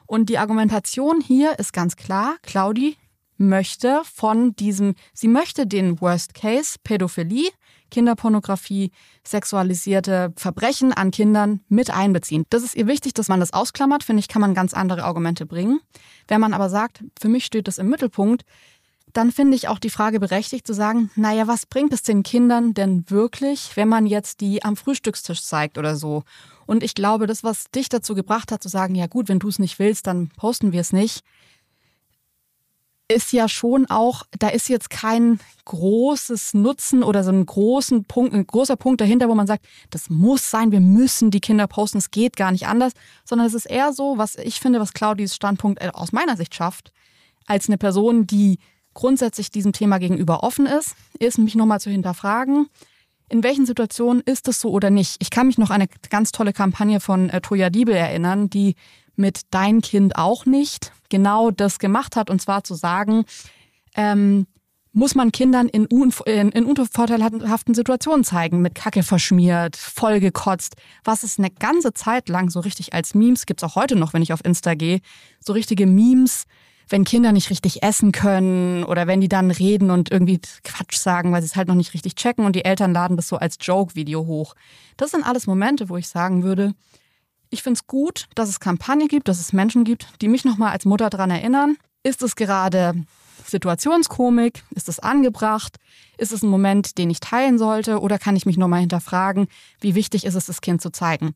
Und die Argumentation hier ist ganz klar, Claudi möchte von diesem, sie möchte den Worst Case, Pädophilie, Kinderpornografie, sexualisierte Verbrechen an Kindern mit einbeziehen. Das ist ihr wichtig, dass man das ausklammert. Finde ich, kann man ganz andere Argumente bringen. Wenn man aber sagt, für mich steht das im Mittelpunkt, dann finde ich auch die Frage berechtigt zu sagen, naja, was bringt es den Kindern denn wirklich, wenn man jetzt die am Frühstückstisch zeigt oder so? Und ich glaube, das, was dich dazu gebracht hat, zu sagen, ja gut, wenn du es nicht willst, dann posten wir es nicht, ist ja schon auch, da ist jetzt kein großes Nutzen oder so ein großen Punkt, ein großer Punkt dahinter, wo man sagt, das muss sein, wir müssen die Kinder posten, es geht gar nicht anders, sondern es ist eher so, was ich finde, was Claudis Standpunkt äh, aus meiner Sicht schafft, als eine Person, die grundsätzlich diesem Thema gegenüber offen ist, ist mich nochmal zu hinterfragen, in welchen Situationen ist es so oder nicht. Ich kann mich noch an eine ganz tolle Kampagne von äh, Toya Diebel erinnern, die mit Dein Kind auch nicht genau das gemacht hat, und zwar zu sagen, ähm, muss man Kindern in, in, in unvorteilhaften Situationen zeigen, mit Kacke verschmiert, vollgekotzt, was es eine ganze Zeit lang so richtig als Memes, gibt's auch heute noch, wenn ich auf Insta gehe, so richtige Memes, wenn Kinder nicht richtig essen können oder wenn die dann reden und irgendwie Quatsch sagen, weil sie es halt noch nicht richtig checken. Und die Eltern laden das so als Joke-Video hoch. Das sind alles Momente, wo ich sagen würde, ich finde es gut, dass es Kampagnen gibt, dass es Menschen gibt, die mich nochmal als Mutter daran erinnern. Ist es gerade Situationskomik? Ist es angebracht? Ist es ein Moment, den ich teilen sollte? Oder kann ich mich nochmal hinterfragen, wie wichtig ist es, das Kind zu zeigen?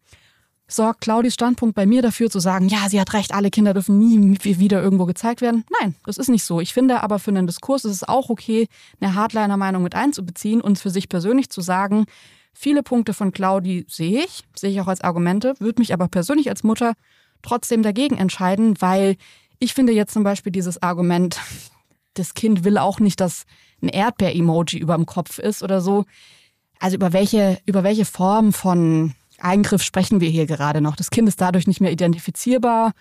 Sorgt Claudis Standpunkt bei mir dafür zu sagen, ja, sie hat recht, alle Kinder dürfen nie wieder irgendwo gezeigt werden? Nein, das ist nicht so. Ich finde aber für einen Diskurs ist es auch okay, eine Hardliner-Meinung mit einzubeziehen und für sich persönlich zu sagen, Viele Punkte von Claudi sehe ich, sehe ich auch als Argumente, würde mich aber persönlich als Mutter trotzdem dagegen entscheiden, weil ich finde jetzt zum Beispiel dieses Argument, das Kind will auch nicht, dass ein Erdbeer-Emoji über dem Kopf ist oder so. Also über welche, über welche Form von Eingriff sprechen wir hier gerade noch? Das Kind ist dadurch nicht mehr identifizierbar.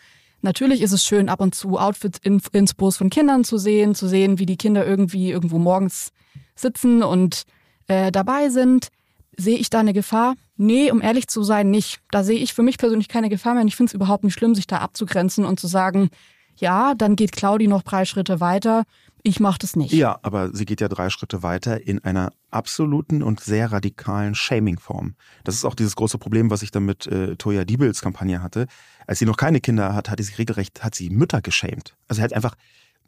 Natürlich ist es schön, ab und zu Outfit-Inspos von Kindern zu sehen, zu sehen, wie die Kinder irgendwie irgendwo morgens sitzen und äh, dabei sind. Sehe ich da eine Gefahr? Nee, um ehrlich zu sein, nicht. Da sehe ich für mich persönlich keine Gefahr mehr. Und ich finde es überhaupt nicht schlimm, sich da abzugrenzen und zu sagen, ja, dann geht Claudi noch drei Schritte weiter. Ich mache das nicht. Ja, aber sie geht ja drei Schritte weiter in einer absoluten und sehr radikalen Shaming-Form. Das ist auch dieses große Problem, was ich dann mit äh, Toya Diebels Kampagne hatte. Als sie noch keine Kinder hat, hat sie regelrecht, hat sie Mütter geschämt. Also sie hat einfach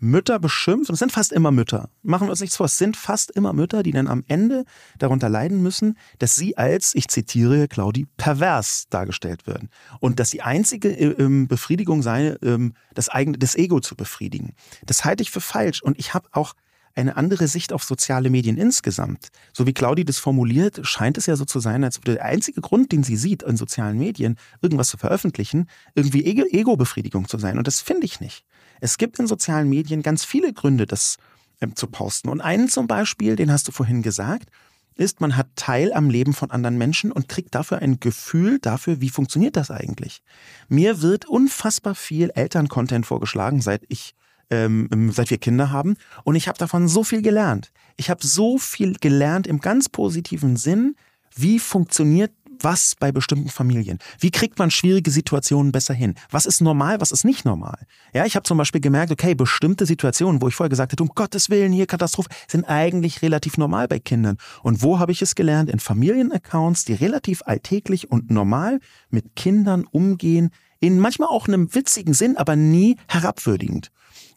Mütter beschimpft, und es sind fast immer Mütter, machen wir uns nichts vor, es sind fast immer Mütter, die dann am Ende darunter leiden müssen, dass sie als, ich zitiere Claudi, pervers dargestellt werden. Und dass die einzige äh, Befriedigung sei, ähm, das eigene, das Ego zu befriedigen. Das halte ich für falsch. Und ich habe auch eine andere Sicht auf soziale Medien insgesamt. So wie Claudi das formuliert, scheint es ja so zu sein, als würde der einzige Grund, den sie sieht in sozialen Medien, irgendwas zu veröffentlichen, irgendwie Ego-Befriedigung zu sein. Und das finde ich nicht. Es gibt in sozialen Medien ganz viele Gründe, das ähm, zu posten. Und einen zum Beispiel, den hast du vorhin gesagt, ist, man hat Teil am Leben von anderen Menschen und kriegt dafür ein Gefühl dafür, wie funktioniert das eigentlich. Mir wird unfassbar viel Elterncontent vorgeschlagen, seit ich ähm, ähm, seit wir Kinder haben. Und ich habe davon so viel gelernt. Ich habe so viel gelernt im ganz positiven Sinn, wie funktioniert was bei bestimmten Familien? Wie kriegt man schwierige Situationen besser hin? Was ist normal, was ist nicht normal? Ja, ich habe zum Beispiel gemerkt, okay, bestimmte Situationen, wo ich vorher gesagt hätte, um Gottes Willen, hier Katastrophe, sind eigentlich relativ normal bei Kindern. Und wo habe ich es gelernt? In Familienaccounts, die relativ alltäglich und normal mit Kindern umgehen, in manchmal auch einem witzigen Sinn, aber nie herabwürdigend.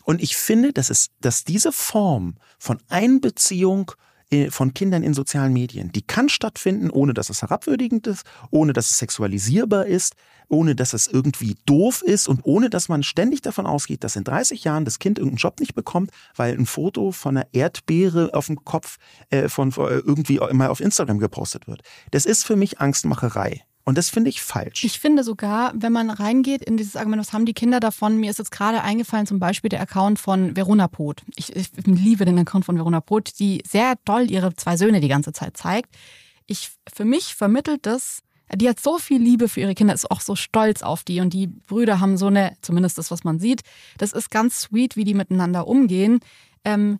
Und ich finde, dass es, dass diese Form von Einbeziehung von Kindern in sozialen Medien, die kann stattfinden, ohne dass es herabwürdigend ist, ohne dass es sexualisierbar ist, ohne dass es irgendwie doof ist und ohne dass man ständig davon ausgeht, dass in 30 Jahren das Kind irgendeinen Job nicht bekommt, weil ein Foto von einer Erdbeere auf dem Kopf äh, von äh, irgendwie mal auf Instagram gepostet wird. Das ist für mich Angstmacherei. Und das finde ich falsch. Ich finde sogar, wenn man reingeht in dieses Argument, was haben die Kinder davon? Mir ist jetzt gerade eingefallen, zum Beispiel der Account von Verona Poth. Ich, ich liebe den Account von Verona Poth, die sehr doll ihre zwei Söhne die ganze Zeit zeigt. Ich, für mich vermittelt das, die hat so viel Liebe für ihre Kinder, ist auch so stolz auf die und die Brüder haben so eine, zumindest das, was man sieht, das ist ganz sweet, wie die miteinander umgehen. Ähm,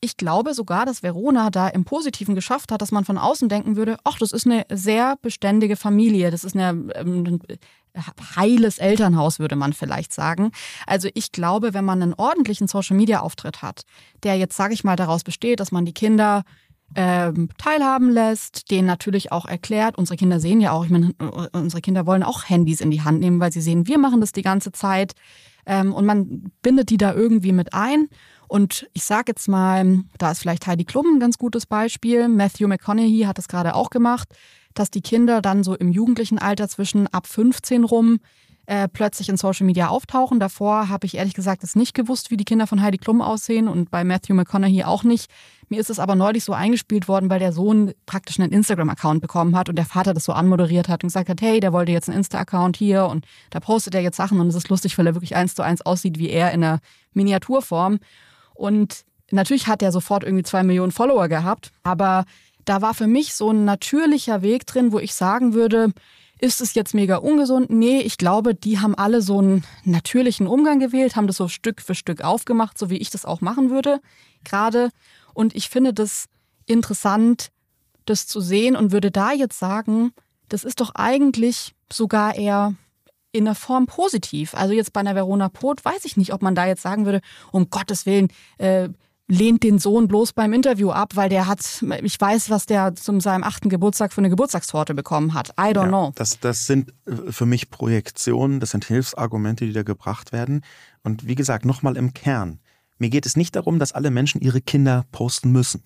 ich glaube sogar, dass Verona da im Positiven geschafft hat, dass man von außen denken würde, ach, das ist eine sehr beständige Familie, das ist eine, ähm, ein heiles Elternhaus, würde man vielleicht sagen. Also ich glaube, wenn man einen ordentlichen Social-Media-Auftritt hat, der jetzt, sage ich mal, daraus besteht, dass man die Kinder ähm, teilhaben lässt, denen natürlich auch erklärt, unsere Kinder sehen ja auch, ich meine, unsere Kinder wollen auch Handys in die Hand nehmen, weil sie sehen, wir machen das die ganze Zeit. Ähm, und man bindet die da irgendwie mit ein und ich sage jetzt mal, da ist vielleicht Heidi Klum ein ganz gutes Beispiel. Matthew McConaughey hat das gerade auch gemacht, dass die Kinder dann so im jugendlichen Alter zwischen ab 15 rum äh, plötzlich in Social Media auftauchen. Davor habe ich ehrlich gesagt es nicht gewusst, wie die Kinder von Heidi Klum aussehen und bei Matthew McConaughey auch nicht. Mir ist es aber neulich so eingespielt worden, weil der Sohn praktisch einen Instagram-Account bekommen hat und der Vater das so anmoderiert hat und gesagt hat, hey, der wollte jetzt einen Insta-Account hier und da postet er jetzt Sachen und es ist lustig, weil er wirklich eins zu eins aussieht wie er in einer Miniaturform. Und natürlich hat er sofort irgendwie zwei Millionen Follower gehabt, aber da war für mich so ein natürlicher Weg drin, wo ich sagen würde, ist es jetzt mega ungesund? Nee, ich glaube, die haben alle so einen natürlichen Umgang gewählt, haben das so Stück für Stück aufgemacht, so wie ich das auch machen würde, gerade. Und ich finde das interessant, das zu sehen und würde da jetzt sagen, das ist doch eigentlich sogar eher in der Form positiv. Also jetzt bei einer Verona Pot weiß ich nicht, ob man da jetzt sagen würde, um Gottes Willen, äh, lehnt den Sohn bloß beim Interview ab, weil der hat, ich weiß, was der zum seinem achten Geburtstag für eine Geburtstagstorte bekommen hat. I don't ja, know. Das, das sind äh, für mich Projektionen, das sind Hilfsargumente, die da gebracht werden. Und wie gesagt, nochmal im Kern. Mir geht es nicht darum, dass alle Menschen ihre Kinder posten müssen.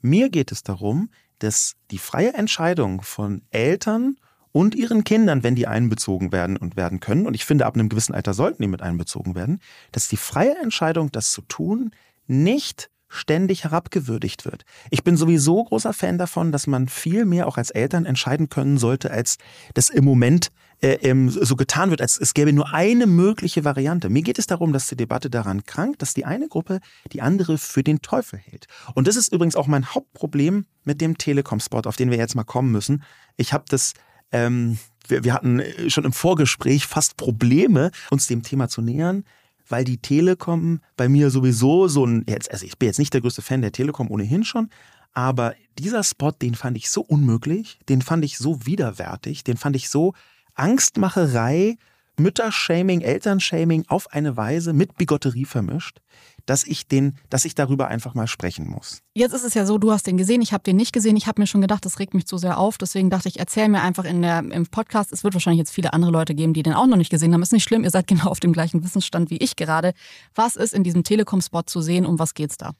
Mir geht es darum, dass die freie Entscheidung von Eltern und ihren Kindern, wenn die einbezogen werden und werden können, und ich finde, ab einem gewissen Alter sollten die mit einbezogen werden, dass die freie Entscheidung, das zu tun, nicht ständig herabgewürdigt wird. Ich bin sowieso großer Fan davon, dass man viel mehr auch als Eltern entscheiden können sollte, als das im Moment äh, so getan wird, als es gäbe nur eine mögliche Variante. Mir geht es darum, dass die Debatte daran krankt, dass die eine Gruppe die andere für den Teufel hält. Und das ist übrigens auch mein Hauptproblem mit dem Telekom-Spot, auf den wir jetzt mal kommen müssen. Ich habe das ähm, wir, wir hatten schon im Vorgespräch fast Probleme, uns dem Thema zu nähern, weil die Telekom bei mir sowieso so ein, jetzt, also ich bin jetzt nicht der größte Fan der Telekom ohnehin schon, aber dieser Spot, den fand ich so unmöglich, den fand ich so widerwärtig, den fand ich so Angstmacherei, Müttershaming, Elternshaming auf eine Weise mit Bigotterie vermischt, dass ich den, dass ich darüber einfach mal sprechen muss. Jetzt ist es ja so, du hast den gesehen, ich habe den nicht gesehen. Ich habe mir schon gedacht, das regt mich zu sehr auf. Deswegen dachte ich, erzähl mir einfach in der, im Podcast. Es wird wahrscheinlich jetzt viele andere Leute geben, die den auch noch nicht gesehen haben. Ist nicht schlimm, ihr seid genau auf dem gleichen Wissensstand wie ich gerade. Was ist in diesem Telekom-Spot zu sehen? Um was geht's da?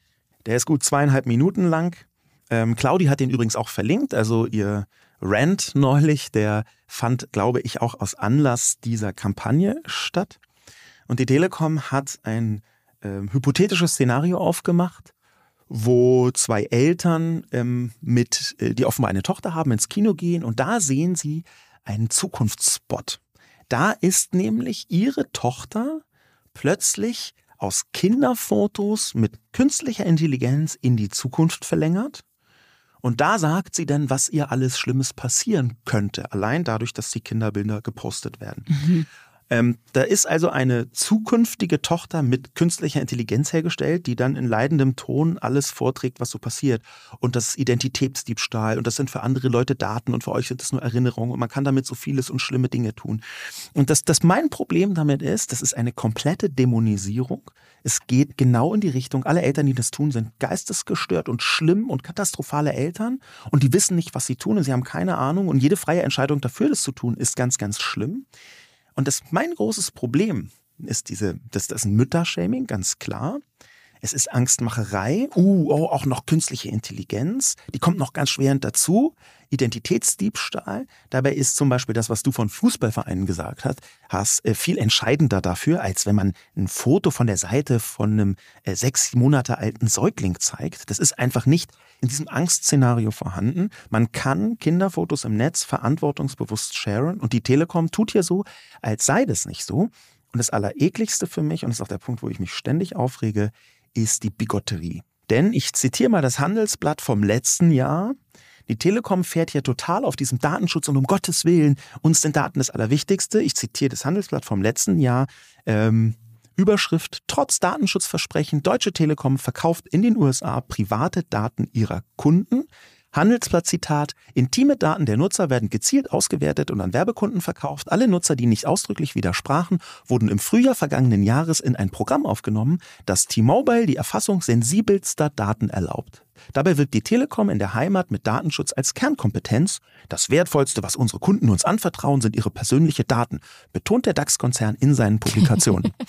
Der ist gut zweieinhalb Minuten lang. Ähm, Claudi hat den übrigens auch verlinkt. Also ihr Rant neulich, der fand, glaube ich, auch aus Anlass dieser Kampagne statt. Und die Telekom hat ein ähm, hypothetisches Szenario aufgemacht, wo zwei Eltern ähm, mit, äh, die offenbar eine Tochter haben, ins Kino gehen und da sehen sie einen Zukunftsspot. Da ist nämlich ihre Tochter plötzlich aus Kinderfotos mit künstlicher Intelligenz in die Zukunft verlängert. Und da sagt sie dann, was ihr alles Schlimmes passieren könnte, allein dadurch, dass die Kinderbilder gepostet werden. Mhm. Ähm, da ist also eine zukünftige Tochter mit künstlicher Intelligenz hergestellt, die dann in leidendem Ton alles vorträgt, was so passiert. Und das ist Identitätsdiebstahl und das sind für andere Leute Daten und für euch sind das nur Erinnerungen und man kann damit so vieles und schlimme Dinge tun. Und das, das mein Problem damit ist, das ist eine komplette Dämonisierung. Es geht genau in die Richtung, alle Eltern, die das tun, sind geistesgestört und schlimm und katastrophale Eltern und die wissen nicht, was sie tun und sie haben keine Ahnung und jede freie Entscheidung dafür, das zu tun, ist ganz, ganz schlimm. Und das mein großes Problem ist diese, das, das ist ein Müttershaming, ganz klar. Es ist Angstmacherei. Uh, oh, auch noch künstliche Intelligenz. Die kommt noch ganz schwerend dazu. Identitätsdiebstahl. Dabei ist zum Beispiel das, was du von Fußballvereinen gesagt hast, hast äh, viel entscheidender dafür, als wenn man ein Foto von der Seite von einem äh, sechs Monate alten Säugling zeigt. Das ist einfach nicht in diesem Angstszenario vorhanden. Man kann Kinderfotos im Netz verantwortungsbewusst sharen und die Telekom tut hier so, als sei das nicht so. Und das Allerekligste für mich, und das ist auch der Punkt, wo ich mich ständig aufrege, ist die Bigotterie. Denn ich zitiere mal das Handelsblatt vom letzten Jahr. Die Telekom fährt hier total auf diesem Datenschutz und um Gottes Willen, uns sind Daten das Allerwichtigste. Ich zitiere das Handelsblatt vom letzten Jahr. Ähm, Überschrift, trotz Datenschutzversprechen, Deutsche Telekom verkauft in den USA private Daten ihrer Kunden. Handelsblatt-Zitat, intime Daten der Nutzer werden gezielt ausgewertet und an Werbekunden verkauft. Alle Nutzer, die nicht ausdrücklich widersprachen, wurden im Frühjahr vergangenen Jahres in ein Programm aufgenommen, das T-Mobile die Erfassung sensibelster Daten erlaubt. Dabei wirkt die Telekom in der Heimat mit Datenschutz als Kernkompetenz. Das Wertvollste, was unsere Kunden uns anvertrauen, sind ihre persönlichen Daten, betont der DAX-Konzern in seinen Publikationen. (laughs)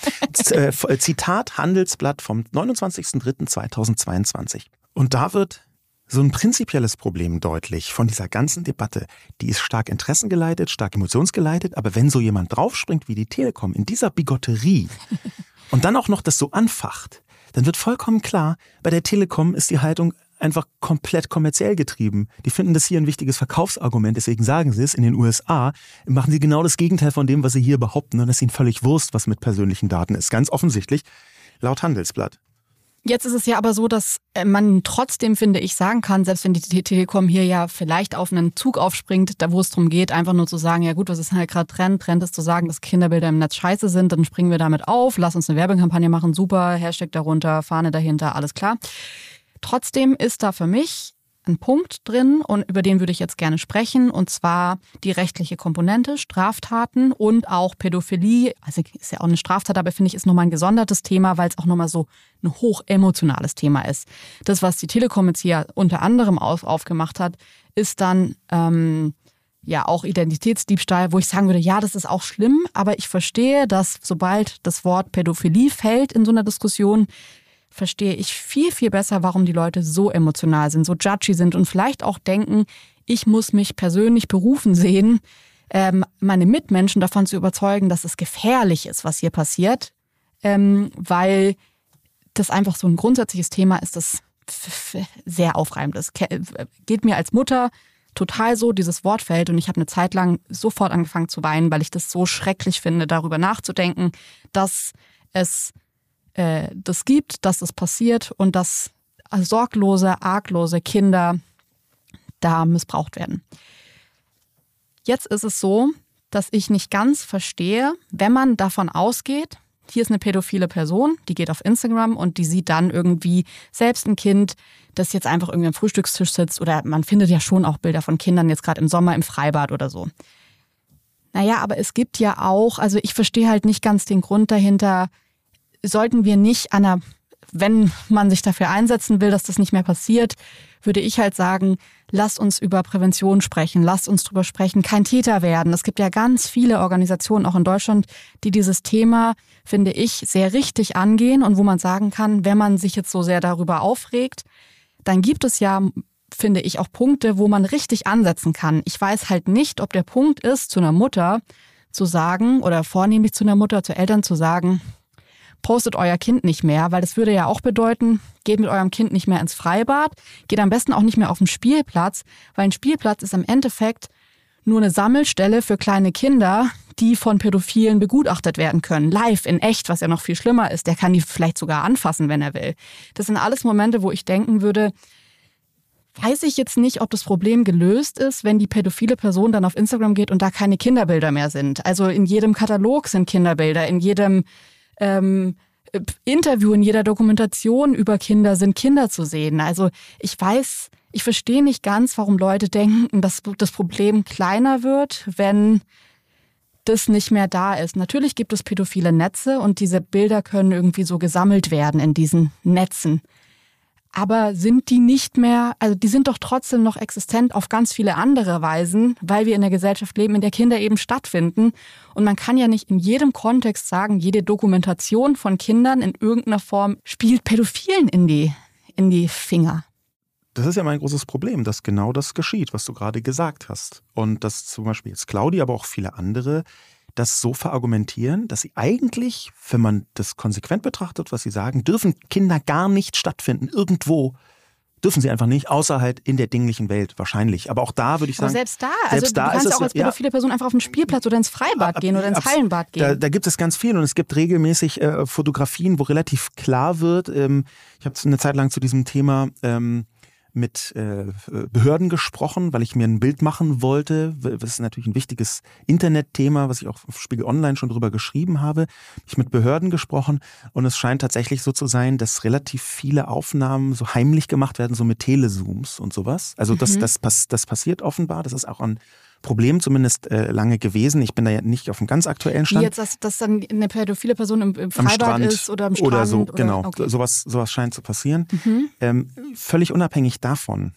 Äh, Zitat Handelsblatt vom 29.03.2022. Und da wird so ein prinzipielles Problem deutlich von dieser ganzen Debatte. Die ist stark interessengeleitet, stark emotionsgeleitet, aber wenn so jemand draufspringt wie die Telekom in dieser Bigotterie (laughs) und dann auch noch das so anfacht, dann wird vollkommen klar, bei der Telekom ist die Haltung einfach komplett kommerziell getrieben. Die finden das hier ein wichtiges Verkaufsargument, deswegen sagen sie es. In den USA machen sie genau das Gegenteil von dem, was sie hier behaupten und es ist ihnen völlig Wurst, was mit persönlichen Daten ist. Ganz offensichtlich, laut Handelsblatt. Jetzt ist es ja aber so, dass äh, man trotzdem, finde ich, sagen kann, selbst wenn die Telekom hier ja vielleicht auf einen Zug aufspringt, da wo es darum geht, einfach nur zu sagen, ja gut, was ist halt gerade Trend? Trend ist zu sagen, dass Kinderbilder im Netz scheiße sind, dann springen wir damit auf, lass uns eine Werbekampagne machen, super, Hashtag darunter, Fahne dahinter, alles klar. Trotzdem ist da für mich ein Punkt drin und über den würde ich jetzt gerne sprechen und zwar die rechtliche Komponente, Straftaten und auch Pädophilie. Also ist ja auch eine Straftat, aber finde ich ist nochmal ein gesondertes Thema, weil es auch nochmal so ein hochemotionales Thema ist. Das, was die Telekom jetzt hier unter anderem auf, aufgemacht hat, ist dann ähm, ja auch Identitätsdiebstahl, wo ich sagen würde, ja, das ist auch schlimm, aber ich verstehe, dass sobald das Wort Pädophilie fällt in so einer Diskussion, verstehe ich viel, viel besser, warum die Leute so emotional sind, so judgy sind und vielleicht auch denken, ich muss mich persönlich berufen sehen, ähm, meine Mitmenschen davon zu überzeugen, dass es gefährlich ist, was hier passiert, ähm, weil das einfach so ein grundsätzliches Thema ist, das sehr aufreibend ist. Geht mir als Mutter total so, dieses Wortfeld. Und ich habe eine Zeit lang sofort angefangen zu weinen, weil ich das so schrecklich finde, darüber nachzudenken, dass es äh, das gibt, dass das passiert und dass sorglose, arglose Kinder da missbraucht werden. Jetzt ist es so, dass ich nicht ganz verstehe, wenn man davon ausgeht, hier ist eine pädophile Person, die geht auf Instagram und die sieht dann irgendwie selbst ein Kind, das jetzt einfach irgendwie am Frühstückstisch sitzt oder man findet ja schon auch Bilder von Kindern jetzt gerade im Sommer im Freibad oder so. Naja, aber es gibt ja auch, also ich verstehe halt nicht ganz den Grund dahinter, sollten wir nicht an einer, wenn man sich dafür einsetzen will, dass das nicht mehr passiert, würde ich halt sagen, lasst uns über Prävention sprechen, lasst uns drüber sprechen, kein Täter werden. Es gibt ja ganz viele Organisationen, auch in Deutschland, die dieses Thema, finde ich, sehr richtig angehen und wo man sagen kann, wenn man sich jetzt so sehr darüber aufregt, dann gibt es ja, finde ich, auch Punkte, wo man richtig ansetzen kann. Ich weiß halt nicht, ob der Punkt ist, zu einer Mutter zu sagen oder vornehmlich zu einer Mutter, zu Eltern zu sagen, postet euer Kind nicht mehr, weil das würde ja auch bedeuten, geht mit eurem Kind nicht mehr ins Freibad, geht am besten auch nicht mehr auf den Spielplatz, weil ein Spielplatz ist im Endeffekt nur eine Sammelstelle für kleine Kinder, die von Pädophilen begutachtet werden können. Live, in echt, was ja noch viel schlimmer ist. Der kann die vielleicht sogar anfassen, wenn er will. Das sind alles Momente, wo ich denken würde, weiß ich jetzt nicht, ob das Problem gelöst ist, wenn die pädophile Person dann auf Instagram geht und da keine Kinderbilder mehr sind. Also in jedem Katalog sind Kinderbilder, in jedem ähm, Interview, in jeder Dokumentation über Kinder sind Kinder zu sehen. Also ich weiß, ich verstehe nicht ganz, warum Leute denken, dass das Problem kleiner wird, wenn das nicht mehr da ist. Natürlich gibt es pädophile Netze und diese Bilder können irgendwie so gesammelt werden in diesen Netzen. Aber sind die nicht mehr, also die sind doch trotzdem noch existent auf ganz viele andere Weisen, weil wir in der Gesellschaft leben, in der Kinder eben stattfinden. Und man kann ja nicht in jedem Kontext sagen, jede Dokumentation von Kindern in irgendeiner Form spielt Pädophilen in die, in die Finger. Das ist ja mein großes Problem, dass genau das geschieht, was du gerade gesagt hast. Und dass zum Beispiel jetzt Claudi, aber auch viele andere das so verargumentieren, dass sie eigentlich, wenn man das konsequent betrachtet, was sie sagen, dürfen Kinder gar nicht stattfinden, irgendwo. Dürfen sie einfach nicht, außer halt in der dinglichen Welt wahrscheinlich. Aber auch da würde ich sagen. Aber selbst da, also selbst da du kannst ja auch als pädophile ja, Person einfach auf den Spielplatz oder ins Freibad gehen oder ins Hallenbad gehen. Da, da, gibt es ganz viel und es gibt regelmäßig äh, Fotografien, wo relativ klar wird. Ähm, ich habe eine Zeit lang zu diesem Thema ähm, mit äh, Behörden gesprochen, weil ich mir ein Bild machen wollte. Das ist natürlich ein wichtiges Internetthema, was ich auch auf Spiegel Online schon drüber geschrieben habe. Ich mit Behörden gesprochen und es scheint tatsächlich so zu sein, dass relativ viele Aufnahmen so heimlich gemacht werden, so mit Telezooms und sowas. Also das, mhm. das, das, das passiert offenbar. Das ist auch an Problem zumindest äh, lange gewesen. Ich bin da ja nicht auf dem ganz aktuellen Stand. Wie jetzt, dass, dass dann eine pädophile Person im, im Freibad Strand ist oder am Strand? Oder so, oder? genau. Okay. Sowas, sowas scheint zu passieren. Mhm. Ähm, völlig unabhängig davon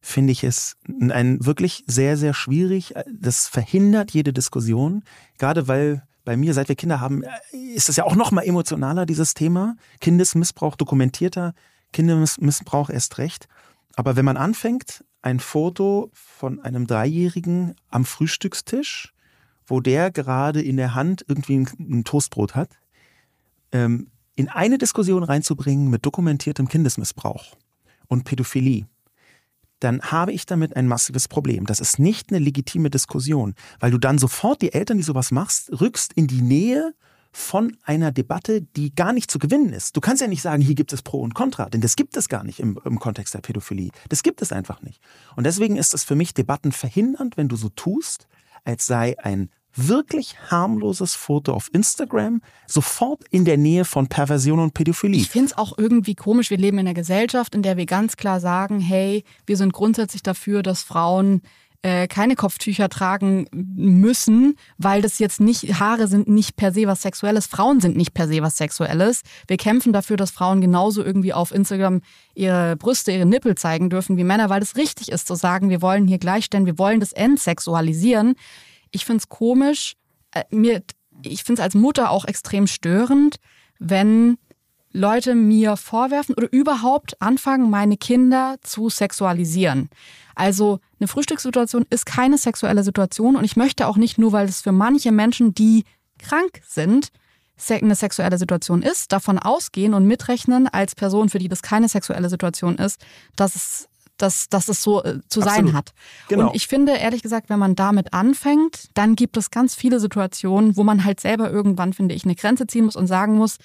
finde ich es ein wirklich sehr, sehr schwierig. Das verhindert jede Diskussion, gerade weil bei mir, seit wir Kinder haben, ist es ja auch noch mal emotionaler, dieses Thema. Kindesmissbrauch dokumentierter, Kindesmissbrauch erst recht. Aber wenn man anfängt, ein Foto von einem Dreijährigen am Frühstückstisch, wo der gerade in der Hand irgendwie ein, Toastbrot hat, ähm, in eine Diskussion reinzubringen mit dokumentiertem Kindesmissbrauch und Pädophilie, dann habe ich damit ein massives Problem. Das ist nicht eine legitime Diskussion, weil du dann sofort die Eltern, die sowas machst, rückst in die Nähe von einer Debatte, die gar nicht zu gewinnen ist. Du kannst ja nicht sagen, hier gibt es Pro und Contra, denn das gibt es gar nicht im, im Kontext der Pädophilie. Das gibt es einfach nicht. Und deswegen ist es für mich Debatten verhindernd, wenn du so tust, als sei ein wirklich harmloses Foto auf Instagram sofort in der Nähe von Perversion und Pädophilie. Ich finde es auch irgendwie komisch. Wir leben in einer Gesellschaft, in der wir ganz klar sagen, hey, wir sind grundsätzlich dafür, dass Frauen äh, keine Kopftücher tragen müssen, weil das jetzt nicht, Haare sind nicht per se was Sexuelles, Frauen sind nicht per se was Sexuelles. Wir kämpfen dafür, dass Frauen genauso irgendwie auf Instagram ihre Brüste, ihre Nippel zeigen dürfen wie Männer, weil es richtig ist zu sagen, wir wollen hier gleichstellen, wir wollen das entsexualisieren. Ich finde es komisch, äh, mir, ich finde es als Mutter auch extrem störend, wenn Leute mir vorwerfen oder überhaupt anfangen, meine Kinder zu sexualisieren. Also eine Frühstückssituation ist keine sexuelle Situation und ich möchte auch nicht nur, weil es für manche Menschen, die krank sind, eine sexuelle Situation ist, davon ausgehen und mitrechnen als Person, für die das keine sexuelle Situation ist, dass es dass, dass es so äh, zu Absolut. sein hat. Genau. Und ich finde, ehrlich gesagt, wenn man damit anfängt, dann gibt es ganz viele Situationen, wo man halt selber irgendwann, finde ich, eine Grenze ziehen muss und sagen muss,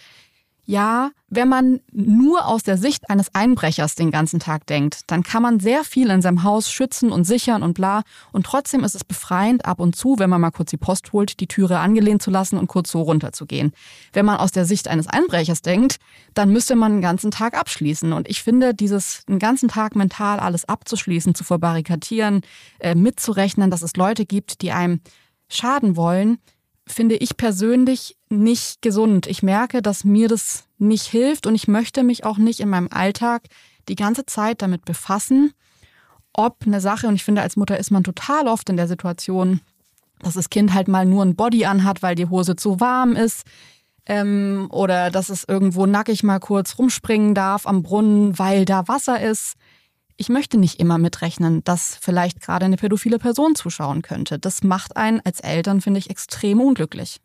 ja, wenn man nur aus der Sicht eines Einbrechers den ganzen Tag denkt, dann kann man sehr viel in seinem Haus schützen und sichern und bla. Und trotzdem ist es befreiend, ab und zu, wenn man mal kurz die Post holt, die Türe angelehnt zu lassen und kurz so runterzugehen. Wenn man aus der Sicht eines Einbrechers denkt, dann müsste man den ganzen Tag abschließen. Und ich finde, dieses den ganzen Tag mental alles abzuschließen, zu verbarrikadieren, äh, mitzurechnen, dass es Leute gibt, die einem schaden wollen, finde ich persönlich nicht gesund. Ich merke, dass mir das nicht hilft und ich möchte mich auch nicht in meinem Alltag die ganze Zeit damit befassen, ob eine Sache, und ich finde, als Mutter ist man total oft in der Situation, dass das Kind halt mal nur ein Body anhat, weil die Hose zu warm ist. Ähm, oder dass es irgendwo nackig mal kurz rumspringen darf am Brunnen, weil da Wasser ist ich möchte nicht immer mitrechnen, dass vielleicht gerade eine pädophile Person zuschauen könnte. Das macht einen als Eltern, finde ich, extrem unglücklich.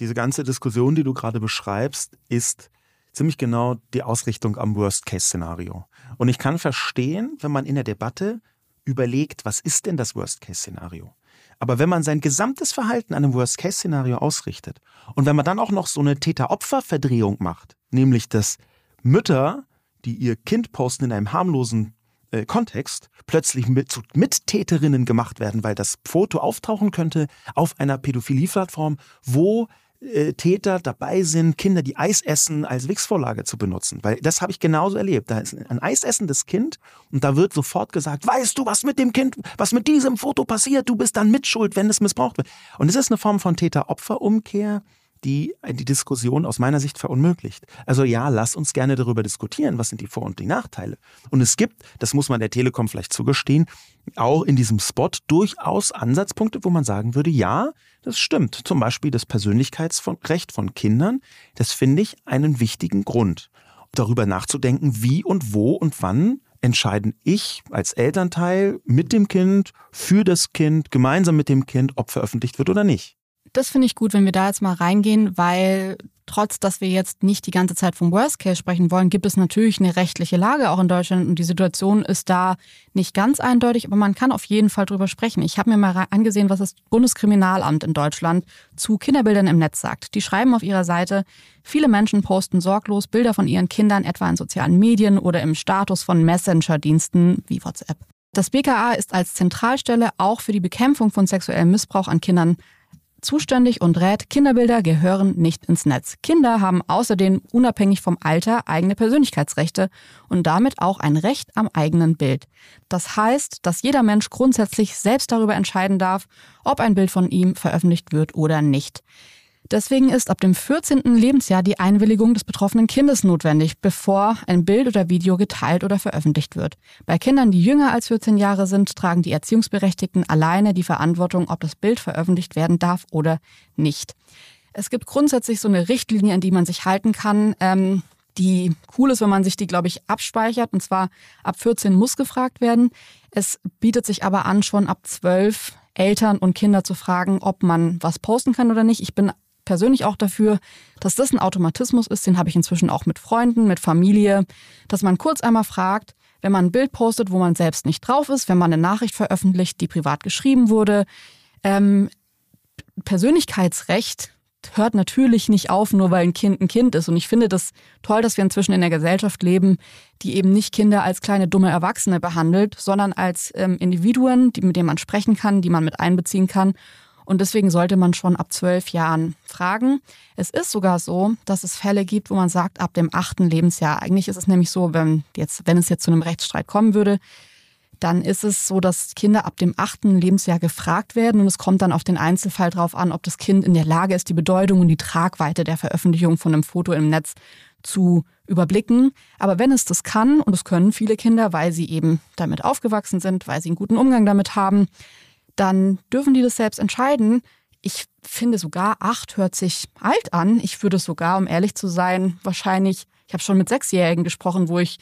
Diese ganze Diskussion, die du gerade beschreibst, ist ziemlich genau die Ausrichtung am Worst-Case-Szenario. Und ich kann verstehen, wenn man in der Debatte überlegt, was ist denn das Worst-Case-Szenario? Aber wenn man sein gesamtes Verhalten an einem Worst-Case-Szenario ausrichtet und wenn man dann auch noch so eine Täter-Opfer-Verdrehung macht, nämlich dass Mütter, die ihr Kind posten in einem harmlosen äh, Kontext plötzlich mit, zu Mittäterinnen gemacht werden, weil das Foto auftauchen könnte auf einer Pädophilie-Plattform, wo äh, Täter dabei sind, Kinder, die Eis essen, als Wix-Vorlage zu benutzen. Weil das habe ich genauso erlebt. Da ist ein eisessendes Kind und da wird sofort gesagt, weißt du, was mit dem Kind, was mit diesem Foto passiert? Du bist dann mitschuld, wenn es missbraucht wird. Und es ist eine Form von Täter-Opfer-Umkehr, die die Diskussion aus meiner Sicht verunmöglicht. Also ja, lass uns gerne darüber diskutieren, was sind die Vor- und die Nachteile. Und es gibt, das muss man der Telekom vielleicht zugestehen, auch in diesem Spot durchaus Ansatzpunkte, wo man sagen würde, ja, das stimmt. Zum Beispiel das Persönlichkeitsrecht von Kindern, das finde ich einen wichtigen Grund. Darüber nachzudenken, wie und wo und wann entscheiden ich als Elternteil mit dem Kind, für das Kind, gemeinsam mit dem Kind, ob veröffentlicht wird oder nicht. Das finde ich gut, wenn wir da jetzt mal reingehen, weil trotz, dass wir jetzt nicht die ganze Zeit vom Worst Case sprechen wollen, gibt es natürlich eine rechtliche Lage auch in Deutschland und die Situation ist da nicht ganz eindeutig, aber man kann auf jeden Fall drüber sprechen. Ich habe mir mal angesehen, was das Bundeskriminalamt in Deutschland zu Kinderbildern im Netz sagt. Die schreiben auf ihrer Seite, viele Menschen posten sorglos Bilder von ihren Kindern etwa in sozialen Medien oder im Status von Messenger-Diensten wie WhatsApp. Das BKA ist als Zentralstelle auch für die Bekämpfung von sexuellem Missbrauch an Kindern zuständig und rät, Kinderbilder gehören nicht ins Netz. Kinder haben außerdem unabhängig vom Alter eigene Persönlichkeitsrechte und damit auch ein Recht am eigenen Bild. Das heißt, dass jeder Mensch grundsätzlich selbst darüber entscheiden darf, ob ein Bild von ihm veröffentlicht wird oder nicht. Deswegen ist ab dem 14. Lebensjahr die Einwilligung des betroffenen Kindes notwendig, bevor ein Bild oder Video geteilt oder veröffentlicht wird. Bei Kindern, die jünger als 14 Jahre sind, tragen die Erziehungsberechtigten alleine die Verantwortung, ob das Bild veröffentlicht werden darf oder nicht. Es gibt grundsätzlich so eine Richtlinie, an die man sich halten kann. Ähm, die cool ist, wenn man sich die, glaube ich, abspeichert. Und zwar ab 14 muss gefragt werden. Es bietet sich aber an, schon ab 12 Eltern und Kinder zu fragen, ob man was posten kann oder nicht. Ich bin persönlich auch dafür, dass das ein Automatismus ist. Den habe ich inzwischen auch mit Freunden, mit Familie, dass man kurz einmal fragt, wenn man ein Bild postet, wo man selbst nicht drauf ist, wenn man eine Nachricht veröffentlicht, die privat geschrieben wurde. Ähm, Persönlichkeitsrecht hört natürlich nicht auf, nur weil ein Kind ein Kind ist. Und ich finde das toll, dass wir inzwischen in einer Gesellschaft leben, die eben nicht Kinder als kleine dumme Erwachsene behandelt, sondern als ähm, Individuen, die, mit denen man sprechen kann, die man mit einbeziehen kann und deswegen sollte man schon ab zwölf Jahren fragen. Es ist sogar so, dass es Fälle gibt, wo man sagt, ab dem achten Lebensjahr. Eigentlich ist es nämlich so, wenn, jetzt, wenn es jetzt zu einem Rechtsstreit kommen würde, dann ist es so, dass Kinder ab dem achten Lebensjahr gefragt werden und es kommt dann auf den Einzelfall drauf an, ob das Kind in der Lage ist, die Bedeutung und die Tragweite der Veröffentlichung von einem Foto im Netz zu überblicken. Aber wenn es das kann, und es können viele Kinder, weil sie eben damit aufgewachsen sind, weil sie einen guten Umgang damit haben, dann dürfen die das selbst entscheiden. Ich finde sogar, acht hört sich alt an. Ich würde sogar, um ehrlich zu sein, wahrscheinlich, ich habe schon mit Sechsjährigen gesprochen, wo ich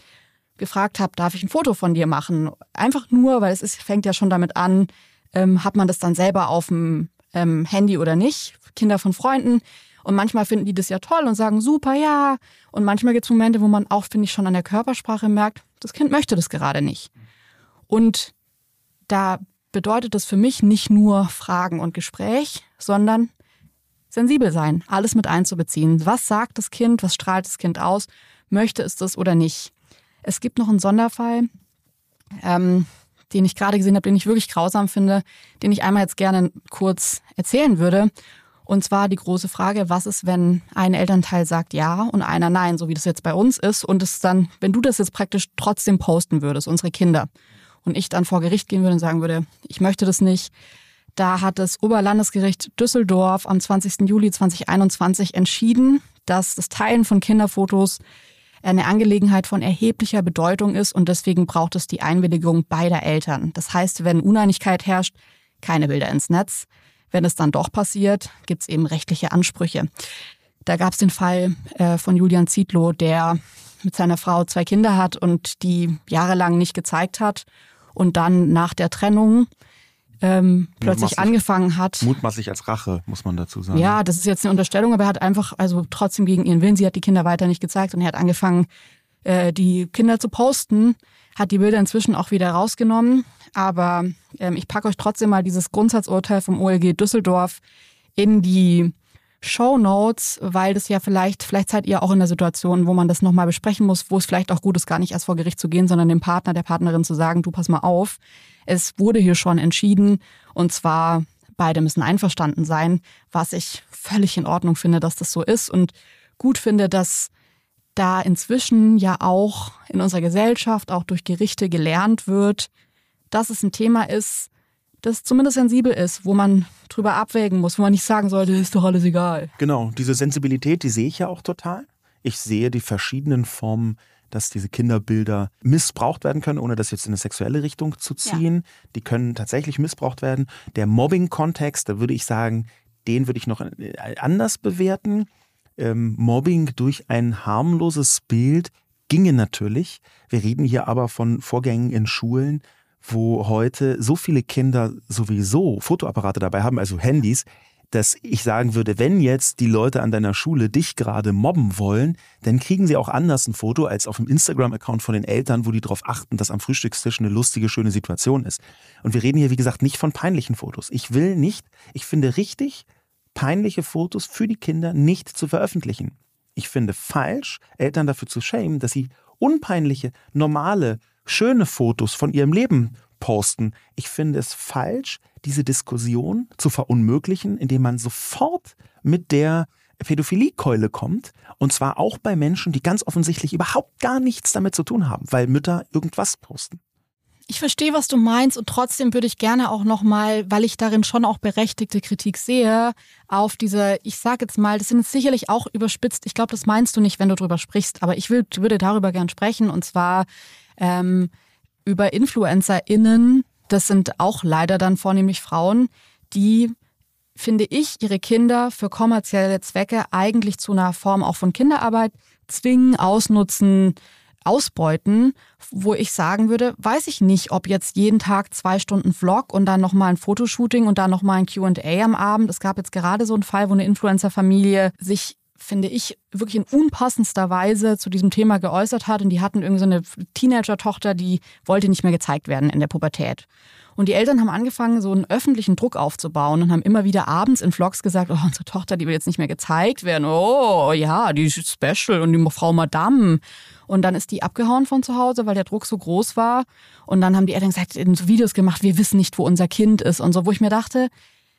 gefragt habe, darf ich ein Foto von dir machen? Einfach nur, weil es ist, fängt ja schon damit an, ähm, hat man das dann selber auf dem ähm, Handy oder nicht? Kinder von Freunden. Und manchmal finden die das ja toll und sagen, super, ja. Und manchmal gibt es Momente, wo man auch, finde ich, schon an der Körpersprache merkt, das Kind möchte das gerade nicht. Und da bedeutet das für mich nicht nur Fragen und Gespräch, sondern sensibel sein, alles mit einzubeziehen. Was sagt das Kind, was strahlt das Kind aus, möchte es das oder nicht? Es gibt noch einen Sonderfall, ähm, den ich gerade gesehen habe, den ich wirklich grausam finde, den ich einmal jetzt gerne kurz erzählen würde. Und zwar die große Frage, was ist, wenn ein Elternteil sagt ja und einer nein, so wie das jetzt bei uns ist, und es dann, wenn du das jetzt praktisch trotzdem posten würdest, unsere Kinder, und ich dann vor Gericht gehen würde und sagen würde, ich möchte das nicht. Da hat das Oberlandesgericht Düsseldorf am 20. Juli 2021 entschieden, dass das Teilen von Kinderfotos eine Angelegenheit von erheblicher Bedeutung ist und deswegen braucht es die Einwilligung beider Eltern. Das heißt, wenn Uneinigkeit herrscht, keine Bilder ins Netz. Wenn es dann doch passiert, gibt es eben rechtliche Ansprüche. Da gab es den Fall äh, von Julian Zietlow, der mit seiner Frau zwei Kinder hat und die jahrelang nicht gezeigt hat und dann nach der Trennung ähm, plötzlich angefangen hat. Mutmaßlich als Rache, muss man dazu sagen. Ja, das ist jetzt eine Unterstellung, aber er hat einfach, also trotzdem gegen ihren Willen, sie hat die Kinder weiter nicht gezeigt und er hat angefangen, äh, die Kinder zu posten, hat die Bilder inzwischen auch wieder rausgenommen. Aber ähm, ich packe euch trotzdem mal dieses Grundsatzurteil vom OLG Düsseldorf in die Show Notes, weil das ja vielleicht, vielleicht seid ihr auch in der Situation, wo man das nochmal besprechen muss, wo es vielleicht auch gut ist, gar nicht erst vor Gericht zu gehen, sondern dem Partner, der Partnerin zu sagen, du pass mal auf, es wurde hier schon entschieden. Und zwar beide müssen einverstanden sein, was ich völlig in Ordnung finde, dass das so ist. Und gut finde, dass da inzwischen ja auch in unserer Gesellschaft, auch durch Gerichte gelernt wird, dass es ein Thema ist, das zumindest sensibel ist, wo man drüber abwägen muss, wo man nicht sagen sollte, ist doch alles egal. Genau, diese Sensibilität, die sehe ich ja auch total. Ich sehe die verschiedenen Formen, dass diese Kinderbilder missbraucht werden können, ohne das jetzt in eine sexuelle Richtung zu ziehen. Ja. Die können tatsächlich missbraucht werden. Der Mobbing-Kontext, da würde ich sagen, den würde ich noch äh, anders bewerten. Ähm, Mobbing durch ein harmloses Bild ginge natürlich. Wir reden hier aber von Vorgängen in Schulen, wo heute so viele Kinder sowieso Fotoapparate dabei haben, also Handys, dass ich sagen würde, wenn jetzt die Leute an deiner Schule dich gerade mobben wollen, dann kriegen sie auch anders ein Foto als auf dem Instagram-Account von den Eltern, wo die darauf achten, dass am Frühstückstisch eine lustige, schöne Situation ist. Und wir reden hier, wie gesagt, nicht von peinlichen Fotos. Ich will nicht, ich finde richtig, peinliche Fotos für die Kinder nicht zu veröffentlichen. Ich finde falsch, Eltern dafür zu schämen, dass sie unpeinliche, normale, schöne Fotos von ihrem Leben posten. Ich finde es falsch, diese Diskussion zu verunmöglichen, indem man sofort mit der Pädophilie-Keule kommt. Und zwar auch bei Menschen, die ganz offensichtlich überhaupt gar nichts damit zu tun haben, weil Mütter irgendwas posten. Ich verstehe, was du meinst und trotzdem würde ich gerne auch nochmal, weil ich darin schon auch berechtigte Kritik sehe, auf diese, ich sage jetzt mal, das sind sicherlich auch überspitzt. Ich glaube, das meinst du nicht, wenn du drüber sprichst, aber ich würde darüber gern sprechen und zwar ähm, über InfluencerInnen, das sind auch leider dann vornehmlich Frauen, die finde ich, ihre Kinder für kommerzielle Zwecke eigentlich zu einer Form auch von Kinderarbeit zwingen, ausnutzen, ausbeuten, wo ich sagen würde, weiß ich nicht, ob jetzt jeden Tag zwei Stunden Vlog und dann nochmal ein Fotoshooting und dann nochmal ein Q&A am Abend. Es gab jetzt gerade so einen Fall, wo eine Influencer-Familie sich finde ich, wirklich in unpassendster Weise zu diesem Thema geäußert hat. Und die hatten irgendwie so eine Teenager-Tochter, die wollte nicht mehr gezeigt werden in der Pubertät. Und die Eltern haben angefangen, so einen öffentlichen Druck aufzubauen und haben immer wieder abends in Vlogs gesagt, oh, unsere Tochter, die will jetzt nicht mehr gezeigt werden. Oh, ja, die ist special und die Frau Madame. Und dann ist die abgehauen von zu Hause, weil der Druck so groß war. Und dann haben die Eltern gesagt, in so Videos gemacht, wir wissen nicht, wo unser Kind ist und so, wo ich mir dachte,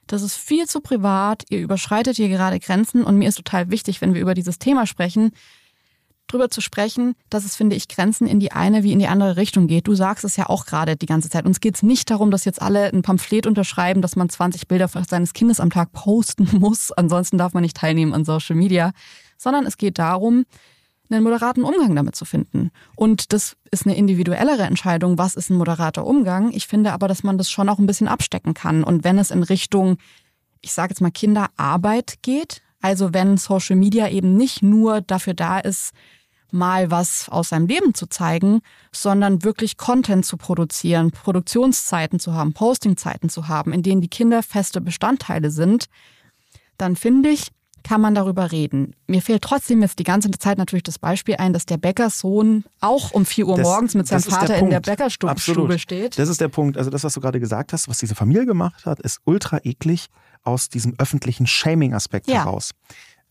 das ist viel zu privat, ihr überschreitet hier gerade Grenzen und mir ist total wichtig, wenn wir über dieses Thema sprechen, drüber zu sprechen, dass es, finde ich, Grenzen in die eine wie in die andere Richtung geht. Du sagst es ja auch gerade die ganze Zeit. Uns geht es nicht darum, dass jetzt alle ein Pamphlet unterschreiben, dass man 20 Bilder seines Kindes am Tag posten (laughs) muss. Ansonsten darf man nicht teilnehmen an Social Media. Sondern es geht darum, einen moderaten Umgang damit zu finden. Und das ist eine individuellere Entscheidung, was ist ein moderater Umgang. Ich finde aber, dass man das schon auch ein bisschen abstecken kann. Und wenn es in Richtung, ich sage jetzt mal, Kinderarbeit geht, also wenn Social Media eben nicht nur dafür da ist, mal was aus seinem Leben zu zeigen, sondern wirklich Content zu produzieren, Produktionszeiten zu haben, Postingzeiten zu haben, in denen die Kinder feste Bestandteile sind, dann finde ich, kann man darüber reden. Mir fehlt trotzdem jetzt die ganze Zeit natürlich das Beispiel ein, dass der Bäckersohn auch um 4 Uhr das, morgens mit seinem Vater in der Bäckerstube steht. Das ist der Punkt. Also das, was du gerade gesagt hast, was diese Familie gemacht hat, ist ultra eklig aus diesem öffentlichen Shaming-Aspekt ja. heraus.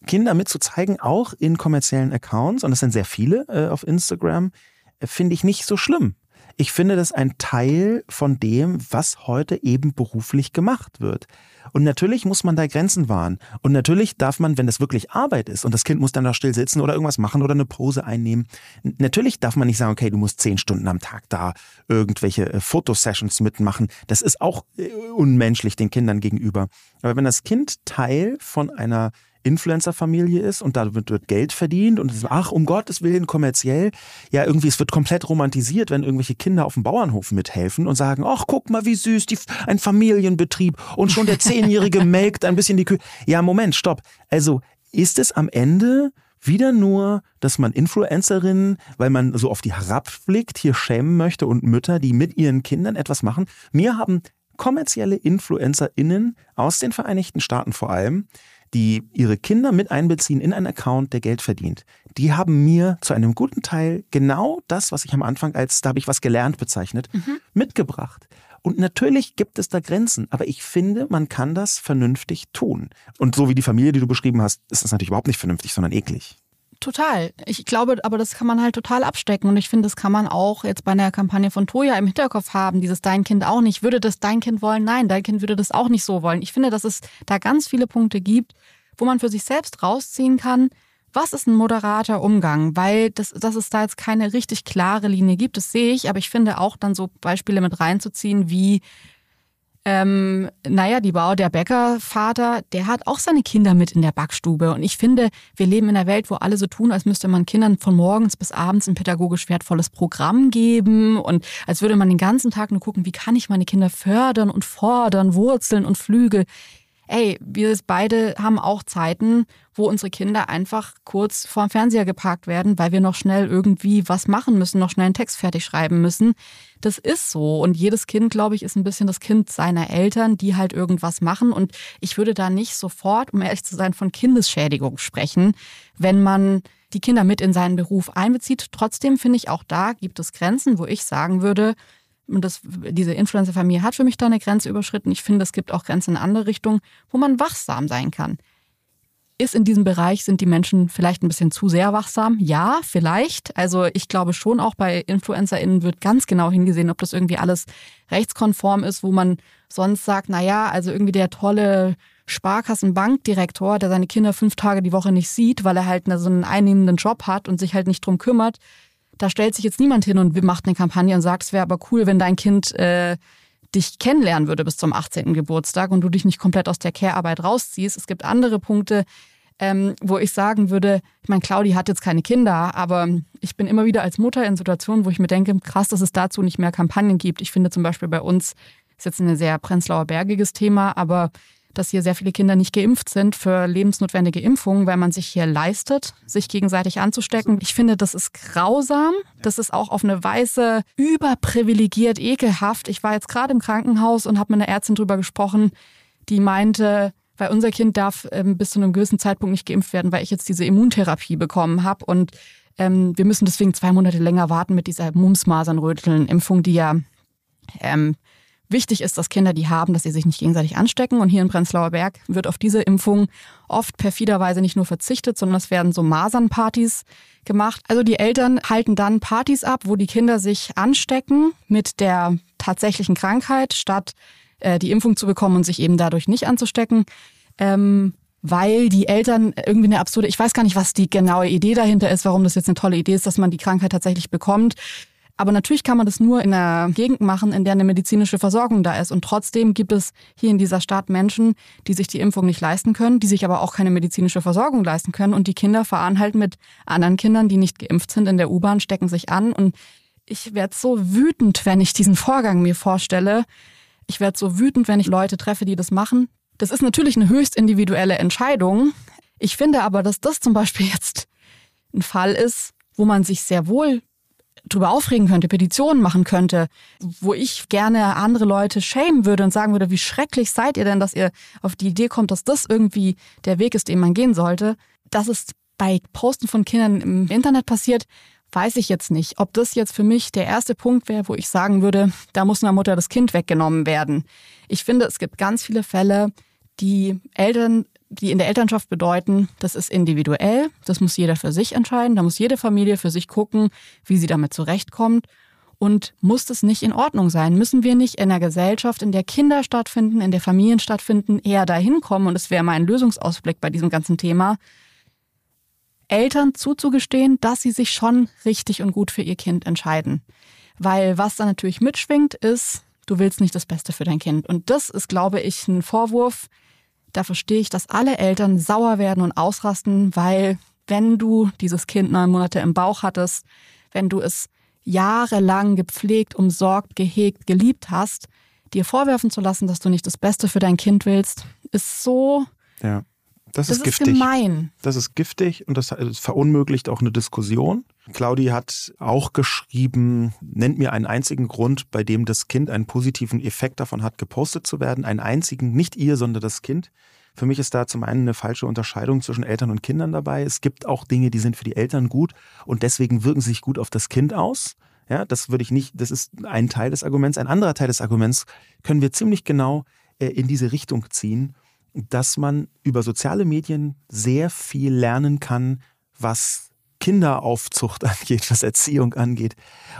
Kinder mitzuzeigen, auch in kommerziellen Accounts, und das sind sehr viele äh, auf Instagram, äh, finde ich nicht so schlimm. Ich finde das ein Teil von dem, was heute eben beruflich gemacht wird. Und natürlich muss man da Grenzen wahren. Und natürlich darf man, wenn das wirklich Arbeit ist und das Kind muss dann da still sitzen oder irgendwas machen oder eine Pose einnehmen, natürlich darf man nicht sagen, okay, du musst zehn Stunden am Tag da irgendwelche äh, Fotosessions mitmachen. Das ist auch äh, unmenschlich den Kindern gegenüber. Aber wenn das Kind Teil von einer Influencer-Familie ist und da wird, Geld verdient und es, ach, um Gottes Willen kommerziell. Ja, irgendwie, es wird komplett romantisiert, wenn irgendwelche Kinder auf dem Bauernhof mithelfen und sagen, ach, guck mal, wie süß, die, ein Familienbetrieb und schon der Zehnjährige (laughs) melkt ein bisschen die Kühe. Ja, Moment, stopp. Also, ist es am Ende wieder nur, dass man Influencerinnen, weil man so auf die herabblickt, hier schämen möchte und Mütter, die mit ihren Kindern etwas machen. Mir haben kommerzielle InfluencerInnen aus den Vereinigten Staaten vor allem die ihre Kinder mit einbeziehen in einen Account, der Geld verdient, die haben mir zu einem guten Teil genau das, was ich am Anfang als, da habe ich was gelernt bezeichnet, mhm. mitgebracht. Und natürlich gibt es da Grenzen, aber ich finde, man kann das vernünftig tun. Und so wie die Familie, die du beschrieben hast, ist das natürlich überhaupt nicht vernünftig, sondern eklig. Total. Ich glaube, aber das kann man halt total abstecken. Und ich finde, das kann man auch jetzt bei einer Kampagne von Toya im Hinterkopf haben. Dieses Dein Kind auch nicht. Würde das dein Kind wollen? Nein, dein Kind würde das auch nicht so wollen. Ich finde, dass es da ganz viele Punkte gibt, wo man für sich selbst rausziehen kann, was ist ein moderater Umgang? Weil das, dass es da jetzt keine richtig klare Linie gibt, das sehe ich. Aber ich finde auch dann so Beispiele mit reinzuziehen, wie ähm, naja, die Bauer, der Bäckervater, der hat auch seine Kinder mit in der Backstube. Und ich finde, wir leben in einer Welt, wo alle so tun, als müsste man Kindern von morgens bis abends ein pädagogisch wertvolles Programm geben und als würde man den ganzen Tag nur gucken, wie kann ich meine Kinder fördern und fordern, Wurzeln und Flügel ey, wir beide haben auch Zeiten, wo unsere Kinder einfach kurz vorm Fernseher geparkt werden, weil wir noch schnell irgendwie was machen müssen, noch schnell einen Text fertig schreiben müssen. Das ist so. Und jedes Kind, glaube ich, ist ein bisschen das Kind seiner Eltern, die halt irgendwas machen. Und ich würde da nicht sofort, um ehrlich zu sein, von Kindesschädigung sprechen, wenn man die Kinder mit in seinen Beruf einbezieht. Trotzdem finde ich auch da gibt es Grenzen, wo ich sagen würde, und das, diese Influencer-Familie hat für mich da eine Grenze überschritten. Ich finde, es gibt auch Grenzen in andere Richtungen, wo man wachsam sein kann. Ist in diesem Bereich, sind die Menschen vielleicht ein bisschen zu sehr wachsam? Ja, vielleicht. Also ich glaube schon auch bei InfluencerInnen wird ganz genau hingesehen, ob das irgendwie alles rechtskonform ist, wo man sonst sagt, na ja, also irgendwie der tolle Sparkassenbankdirektor, der seine Kinder fünf Tage die Woche nicht sieht, weil er halt so einen einnehmenden Job hat und sich halt nicht drum kümmert, da stellt sich jetzt niemand hin und macht eine Kampagne und sagt, es wäre aber cool, wenn dein Kind äh, dich kennenlernen würde bis zum 18. Geburtstag und du dich nicht komplett aus der Care-Arbeit rausziehst. Es gibt andere Punkte, ähm, wo ich sagen würde, ich meine, Claudi hat jetzt keine Kinder, aber ich bin immer wieder als Mutter in Situationen, wo ich mir denke, krass, dass es dazu nicht mehr Kampagnen gibt. Ich finde zum Beispiel bei uns, ist jetzt ein sehr Prenzlauer Bergiges Thema, aber dass hier sehr viele Kinder nicht geimpft sind für lebensnotwendige Impfungen, weil man sich hier leistet, sich gegenseitig anzustecken. Ich finde, das ist grausam. Das ist auch auf eine Weise überprivilegiert, ekelhaft. Ich war jetzt gerade im Krankenhaus und habe mit einer Ärztin drüber gesprochen, die meinte, weil unser Kind darf ähm, bis zu einem gewissen Zeitpunkt nicht geimpft werden, weil ich jetzt diese Immuntherapie bekommen habe und ähm, wir müssen deswegen zwei Monate länger warten mit dieser Mumps-Masern-Röteln-Impfung, die ja ähm, wichtig ist, dass Kinder die haben, dass sie sich nicht gegenseitig anstecken. Und hier in Prenzlauer Berg wird auf diese Impfung oft perfiderweise nicht nur verzichtet, sondern es werden so Masernpartys gemacht. Also die Eltern halten dann Partys ab, wo die Kinder sich anstecken mit der tatsächlichen Krankheit, statt äh, die Impfung zu bekommen und sich eben dadurch nicht anzustecken. Ähm, weil die Eltern irgendwie eine absurde, ich weiß gar nicht, was die genaue Idee dahinter ist, warum das jetzt eine tolle Idee ist, dass man die Krankheit tatsächlich bekommt. Aber natürlich kann man das nur in einer Gegend machen, in der eine medizinische Versorgung da ist. Und trotzdem gibt es hier in dieser Stadt Menschen, die sich die Impfung nicht leisten können, die sich aber auch keine medizinische Versorgung leisten können. Und die Kinder fahren halt mit anderen Kindern, die nicht geimpft sind, in der U-Bahn, stecken sich an. Und ich werde so wütend, wenn ich diesen Vorgang mir vorstelle. Ich werde so wütend, wenn ich Leute treffe, die das machen. Das ist natürlich eine höchst individuelle Entscheidung. Ich finde aber, dass das zum Beispiel jetzt ein Fall ist, wo man sich sehr wohl drüber aufregen könnte, Petitionen machen könnte, wo ich gerne andere Leute schämen würde und sagen würde, wie schrecklich seid ihr denn, dass ihr auf die Idee kommt, dass das irgendwie der Weg ist, den man gehen sollte. Dass es bei Posten von Kindern im Internet passiert, weiß ich jetzt nicht. Ob das jetzt für mich der erste Punkt wäre, wo ich sagen würde, da muss einer Mutter das Kind weggenommen werden. Ich finde, es gibt ganz viele Fälle, die Eltern die in der Elternschaft bedeuten, das ist individuell, das muss jeder für sich entscheiden, da muss jede Familie für sich gucken, wie sie damit zurechtkommt. Und muss das nicht in Ordnung sein? Müssen wir nicht in einer Gesellschaft, in der Kinder stattfinden, in der Familien stattfinden, eher dahin kommen? Und es wäre mein Lösungsausblick bei diesem ganzen Thema, Eltern zuzugestehen, dass sie sich schon richtig und gut für ihr Kind entscheiden. Weil was da natürlich mitschwingt, ist, du willst nicht das Beste für dein Kind. Und das ist, glaube ich, ein Vorwurf, da verstehe ich, dass alle Eltern sauer werden und ausrasten, weil wenn du dieses Kind neun Monate im Bauch hattest, wenn du es jahrelang gepflegt, umsorgt, gehegt, geliebt hast, dir vorwerfen zu lassen, dass du nicht das Beste für dein Kind willst, ist so ja. Das, das ist, giftig. gemein. Das ist giftig und das, verunmöglicht auch eine Diskussion. Claudi hat auch geschrieben, nennt mir einen einzigen Grund, bei dem das Kind einen positiven Effekt davon hat, gepostet zu werden. Einen einzigen, nicht ihr, sondern das Kind. Für mich ist da zum einen eine falsche Unterscheidung zwischen Eltern und Kindern dabei. Es gibt auch Dinge, die sind für die Eltern gut und deswegen wirken sich gut auf das Kind aus. Ja, das würde ich nicht, das ist ein Teil des Arguments. Ein anderer Teil des Arguments können wir ziemlich genau äh, in diese Richtung ziehen, dass man über soziale Medien sehr viel lernen kann, was Kinderaufzucht (laughs) angeht, was Erziehung angeht.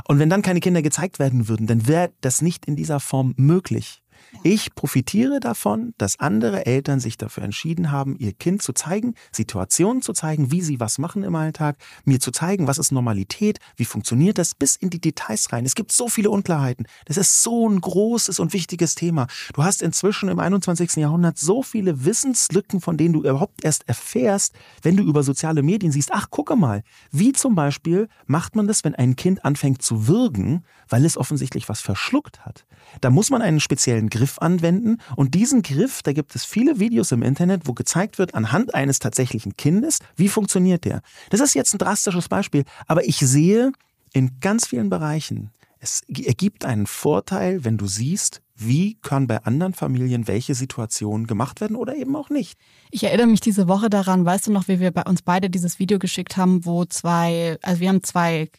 Und wenn dann keine Kinder gezeigt werden würden, dann wäre das nicht in dieser Form möglich. Ich profitiere davon, dass andere Eltern sich dafür entschieden haben, ihr Kind zu zeigen, Situationen zu zeigen, wie sie was machen im Alltag, mir zu zeigen, was ist Normalität, wie funktioniert das, bis in die Details rein. Es gibt so viele Unklarheiten. Das ist so ein großes und wichtiges Thema. Du hast inzwischen im 21. Jahrhundert so viele Wissenslücken, von denen du überhaupt erst erfährst, wenn du über soziale Medien siehst. Ach, gucke mal, wie zum Beispiel macht man das, wenn ein Kind anfängt zu würgen, weil es offensichtlich was verschluckt hat. Da muss man einen speziellen Griff anwenden und diesen Griff, da gibt es viele Videos im Internet, wo gezeigt wird anhand eines tatsächlichen Kindes, wie funktioniert der. Das ist jetzt ein drastisches Beispiel, aber ich sehe in ganz vielen Bereichen, es ergibt einen Vorteil, wenn du siehst, wie kann bei anderen Familien welche Situationen gemacht werden oder eben auch nicht. Ich erinnere mich diese Woche daran, weißt du noch, wie wir bei uns beide dieses Video geschickt haben, wo zwei, also wir haben zwei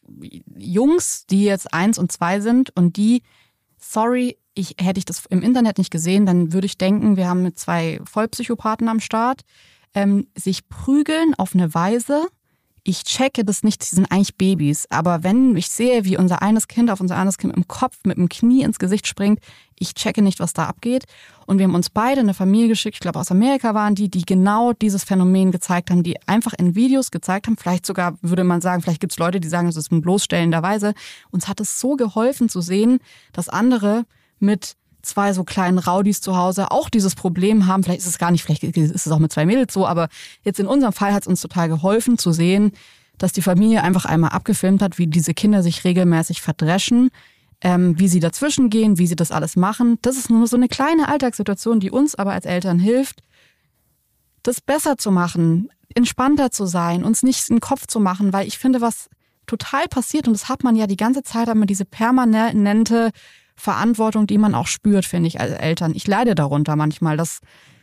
Jungs, die jetzt eins und zwei sind und die sorry, ich, hätte ich das im Internet nicht gesehen, dann würde ich denken, wir haben zwei Vollpsychopathen am Start, ähm, sich prügeln auf eine Weise. Ich checke das nicht, sie sind eigentlich Babys. Aber wenn ich sehe, wie unser eines Kind auf unser eines Kind im Kopf mit dem Knie ins Gesicht springt, ich checke nicht, was da abgeht. Und wir haben uns beide eine Familie geschickt, ich glaube aus Amerika waren die, die genau dieses Phänomen gezeigt haben, die einfach in Videos gezeigt haben. Vielleicht sogar würde man sagen, vielleicht gibt es Leute, die sagen, es ist ein bloßstellenderweise. Uns hat es so geholfen zu sehen, dass andere mit zwei so kleinen Raudis zu Hause auch dieses Problem haben. Vielleicht ist es gar nicht, vielleicht ist es auch mit zwei Mädels so, aber jetzt in unserem Fall hat es uns total geholfen zu sehen, dass die Familie einfach einmal abgefilmt hat, wie diese Kinder sich regelmäßig verdreschen, ähm, wie sie dazwischen gehen, wie sie das alles machen. Das ist nur so eine kleine Alltagssituation, die uns aber als Eltern hilft, das besser zu machen, entspannter zu sein, uns nicht in den Kopf zu machen, weil ich finde, was total passiert, und das hat man ja die ganze Zeit, immer diese permanente Verantwortung, die man auch spürt, finde ich, als Eltern. Ich leide darunter manchmal, dass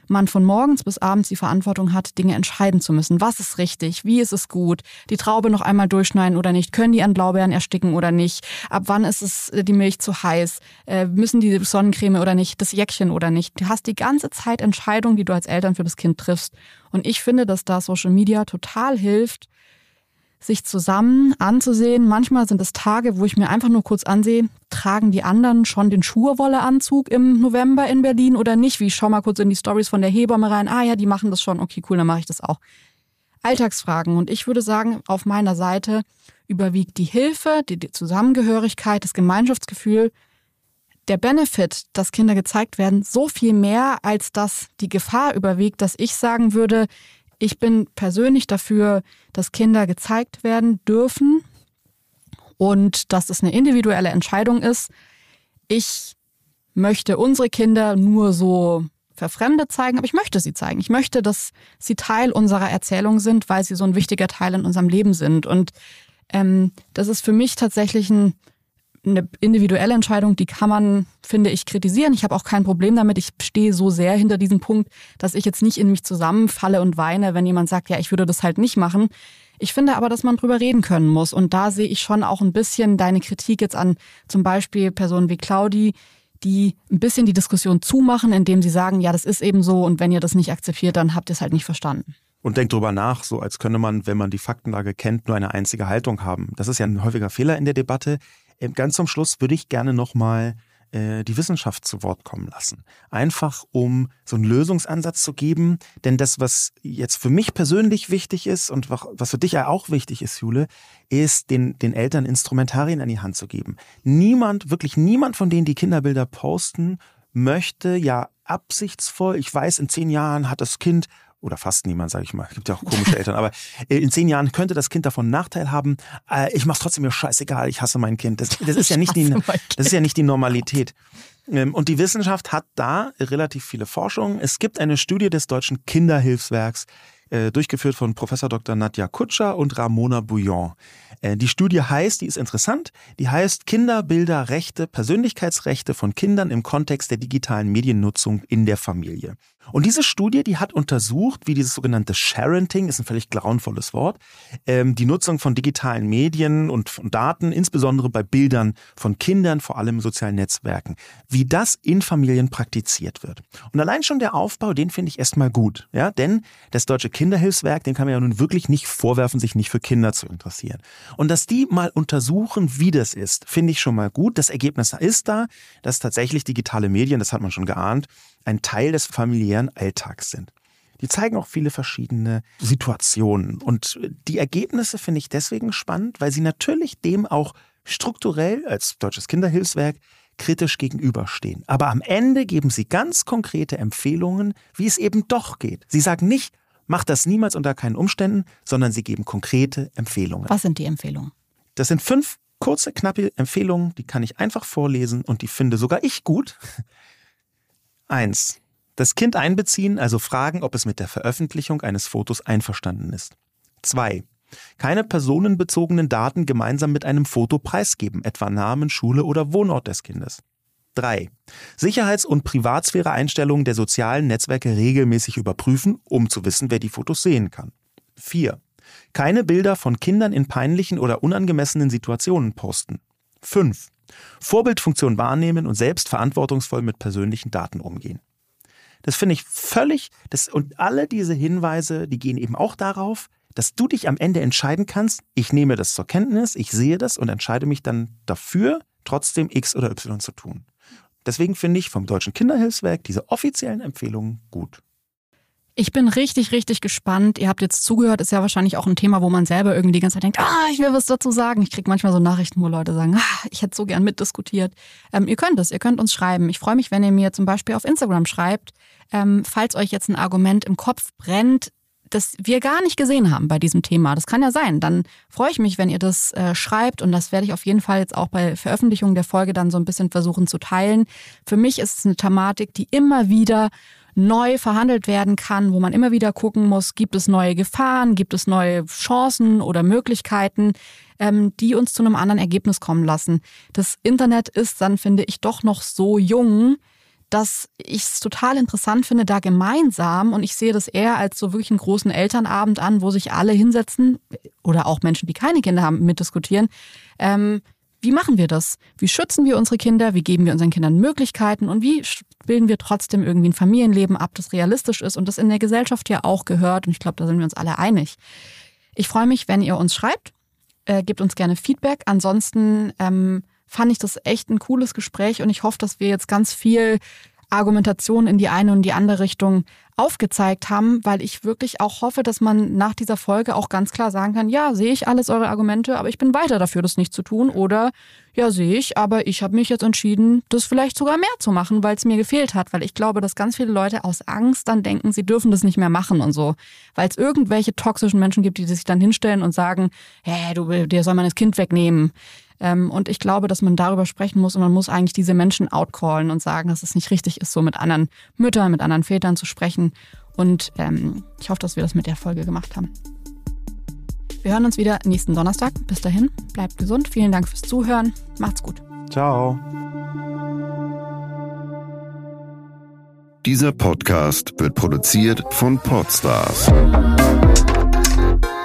man von morgens bis abends die Verantwortung hat, Dinge entscheiden zu müssen. Was ist richtig? Wie ist es gut? Die Traube noch einmal durchschneiden oder nicht? Können die an Blaubeeren ersticken oder nicht? Ab wann ist es äh, die Milch zu heiß? Äh, müssen die Sonnencreme oder nicht? Das Jäckchen oder nicht? Du hast die ganze Zeit Entscheidungen, die du als Eltern für das Kind triffst. Und ich finde, dass da Social Media total hilft, sich zusammen anzusehen. Manchmal sind es Tage, wo ich mir einfach nur kurz ansehe, tragen die anderen schon den Schurwolleanzug im November in Berlin oder nicht? Wie ich schau mal kurz in die Stories von der Hebamme rein. Ah ja, die machen das schon. Okay, cool, dann mache ich das auch. Alltagsfragen. Und ich würde sagen, auf meiner Seite überwiegt die Hilfe, die, die Zusammengehörigkeit, das Gemeinschaftsgefühl, der Benefit, dass Kinder gezeigt werden, so viel mehr, als dass die Gefahr überwiegt, dass ich sagen würde, ich bin persönlich dafür, dass Kinder gezeigt werden dürfen und dass es eine individuelle Entscheidung ist. Ich möchte unsere Kinder nur so verfremdet zeigen, aber ich möchte sie zeigen. Ich möchte, dass sie Teil unserer Erzählung sind, weil sie so ein wichtiger Teil in unserem Leben sind. Und ähm, das ist für mich tatsächlich ein eine individuelle Entscheidung, die kann man, finde ich, kritisieren. Ich habe auch kein Problem damit. Ich stehe so sehr hinter diesem Punkt, dass ich jetzt nicht in mich zusammenfalle und weine, wenn jemand sagt, ja, ich würde das halt nicht machen. Ich finde aber, dass man drüber reden können muss. Und da sehe ich schon auch ein bisschen deine Kritik jetzt an zum Beispiel Personen wie Claudi, die ein bisschen die Diskussion zumachen, indem sie sagen, ja, das ist eben so und wenn ihr das nicht akzeptiert, dann habt ihr es halt nicht verstanden. Und denkt drüber nach, so als könne man, wenn man die Faktenlage kennt, nur eine einzige Haltung haben. Das ist ja ein häufiger Fehler in der Debatte. Ähm, ganz zum Schluss würde ich gerne nochmal äh, die Wissenschaft zu Wort kommen lassen. Einfach um so einen Lösungsansatz zu geben. Denn das, was jetzt für mich persönlich wichtig ist und was für dich ja auch wichtig ist, Jule, ist, den, den Eltern Instrumentarien an die Hand zu geben. Niemand, wirklich niemand von denen, die Kinderbilder posten, möchte ja absichtsvoll, ich weiß, in zehn Jahren hat das Kind oder fast niemand, sage ich mal. Es gibt ja auch komische Eltern, aber äh, in zehn Jahren könnte das Kind davon Nachteil haben. Äh, ich mache trotzdem mir scheißegal, ich hasse mein Kind. Das, (laughs) das ist ja nicht die, das ist ja nicht die Normalität. Ähm, und die Wissenschaft hat da relativ viele Forschungen. Es gibt eine Studie des Deutschen Kinderhilfswerks, äh, durchgeführt von Professor Dr. Nadja Kutscher und Ramona Bouillon. Äh, die Studie heißt, die ist interessant, die heißt Kinderbilderrechte, Persönlichkeitsrechte von Kindern im Kontext der digitalen Mediennutzung in der Familie. Und diese Studie, die hat untersucht, wie dieses sogenannte Sharenting, ist ein völlig grauenvolles Wort, ähm, die Nutzung von digitalen Medien und von Daten, insbesondere bei Bildern von Kindern, vor allem in sozialen Netzwerken, wie das in Familien praktiziert wird. Und allein schon der Aufbau, den finde ich erstmal gut, ja, denn das Deutsche Kinderhilfswerk, dem kann man ja nun wirklich nicht vorwerfen, sich nicht für Kinder zu interessieren. Und dass die mal untersuchen, wie das ist, finde ich schon mal gut. Das Ergebnis ist da, dass tatsächlich digitale Medien, das hat man schon geahnt, ein Teil des familiären Alltags sind. Die zeigen auch viele verschiedene Situationen. Und die Ergebnisse finde ich deswegen spannend, weil sie natürlich dem auch strukturell als Deutsches Kinderhilfswerk kritisch gegenüberstehen. Aber am Ende geben sie ganz konkrete Empfehlungen, wie es eben doch geht. Sie sagen nicht, mach das niemals unter keinen Umständen, sondern sie geben konkrete Empfehlungen. Was sind die Empfehlungen? Das sind fünf kurze, knappe Empfehlungen, die kann ich einfach vorlesen und die finde sogar ich gut. (laughs) Eins: Das Kind einbeziehen, also fragen, ob es mit der Veröffentlichung eines Fotos einverstanden ist. Zwei: Keine personenbezogenen Daten gemeinsam mit einem Foto preisgeben, etwa Namen, Schule oder Wohnort des Kindes. 3. Sicherheits- und Privatsphäre-Einstellungen der sozialen Netzwerke regelmäßig überprüfen, um zu wissen, wer die Fotos sehen kann. 4. Keine Bilder von Kindern in peinlichen oder unangemessenen Situationen posten. 5. Vorbildfunktion wahrnehmen und selbst verantwortungsvoll mit persönlichen Daten umgehen. Das finde ich völlig, das, und alle diese Hinweise, die gehen eben auch darauf, dass du dich am Ende entscheiden kannst, ich nehme das zur Kenntnis, ich sehe das und entscheide mich dann dafür, trotzdem X oder Y zu tun. Deswegen finde ich vom Deutschen Kinderhilfswerk diese offiziellen Empfehlungen gut. Ich bin richtig, richtig gespannt. Ihr habt jetzt zugehört, ist ja wahrscheinlich auch ein Thema, wo man selber irgendwie die ganze Zeit denkt, ah, ich will was dazu sagen. Ich kriege manchmal so Nachrichten, wo Leute sagen, ah, ich hätte so gern mitdiskutiert. Ähm, ihr könnt es, ihr könnt uns schreiben. Ich freue mich, wenn ihr mir zum Beispiel auf Instagram schreibt, ähm, falls euch jetzt ein Argument im Kopf brennt, das wir gar nicht gesehen haben bei diesem Thema. Das kann ja sein. Dann freue ich mich, wenn ihr das äh, schreibt und das werde ich auf jeden Fall jetzt auch bei Veröffentlichung der Folge dann so ein bisschen versuchen zu teilen. Für mich ist es eine Thematik, die immer wieder neu verhandelt werden kann, wo man immer wieder gucken muss, gibt es neue Gefahren, gibt es neue Chancen oder Möglichkeiten, ähm, die uns zu einem anderen Ergebnis kommen lassen. Das Internet ist dann, finde ich, doch noch so jung, dass ich es total interessant finde, da gemeinsam, und ich sehe das eher als so wirklich einen großen Elternabend an, wo sich alle hinsetzen oder auch Menschen, die keine Kinder haben, mitdiskutieren, ähm, wie machen wir das? Wie schützen wir unsere Kinder? Wie geben wir unseren Kindern Möglichkeiten? Und wie bilden wir trotzdem irgendwie ein Familienleben ab, das realistisch ist und das in der Gesellschaft ja auch gehört? Und ich glaube, da sind wir uns alle einig. Ich freue mich, wenn ihr uns schreibt. Äh, gebt uns gerne Feedback. Ansonsten ähm, fand ich das echt ein cooles Gespräch und ich hoffe, dass wir jetzt ganz viel Argumentation in die eine und die andere Richtung aufgezeigt haben, weil ich wirklich auch hoffe, dass man nach dieser Folge auch ganz klar sagen kann, ja, sehe ich alles eure Argumente, aber ich bin weiter dafür, das nicht zu tun. Oder ja, sehe ich, aber ich habe mich jetzt entschieden, das vielleicht sogar mehr zu machen, weil es mir gefehlt hat. Weil ich glaube, dass ganz viele Leute aus Angst dann denken, sie dürfen das nicht mehr machen und so. Weil es irgendwelche toxischen Menschen gibt, die sich dann hinstellen und sagen, hä, du, dir soll man das Kind wegnehmen. Ähm, und ich glaube, dass man darüber sprechen muss und man muss eigentlich diese Menschen outcallen und sagen, dass es nicht richtig ist, so mit anderen Müttern, mit anderen Vätern zu sprechen. Und ähm, ich hoffe, dass wir das mit der Folge gemacht haben. Wir hören uns wieder nächsten Donnerstag. Bis dahin, bleibt gesund. Vielen Dank fürs Zuhören. Macht's gut. Ciao. Dieser Podcast wird produziert von Podstars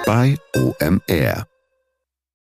bei OMR.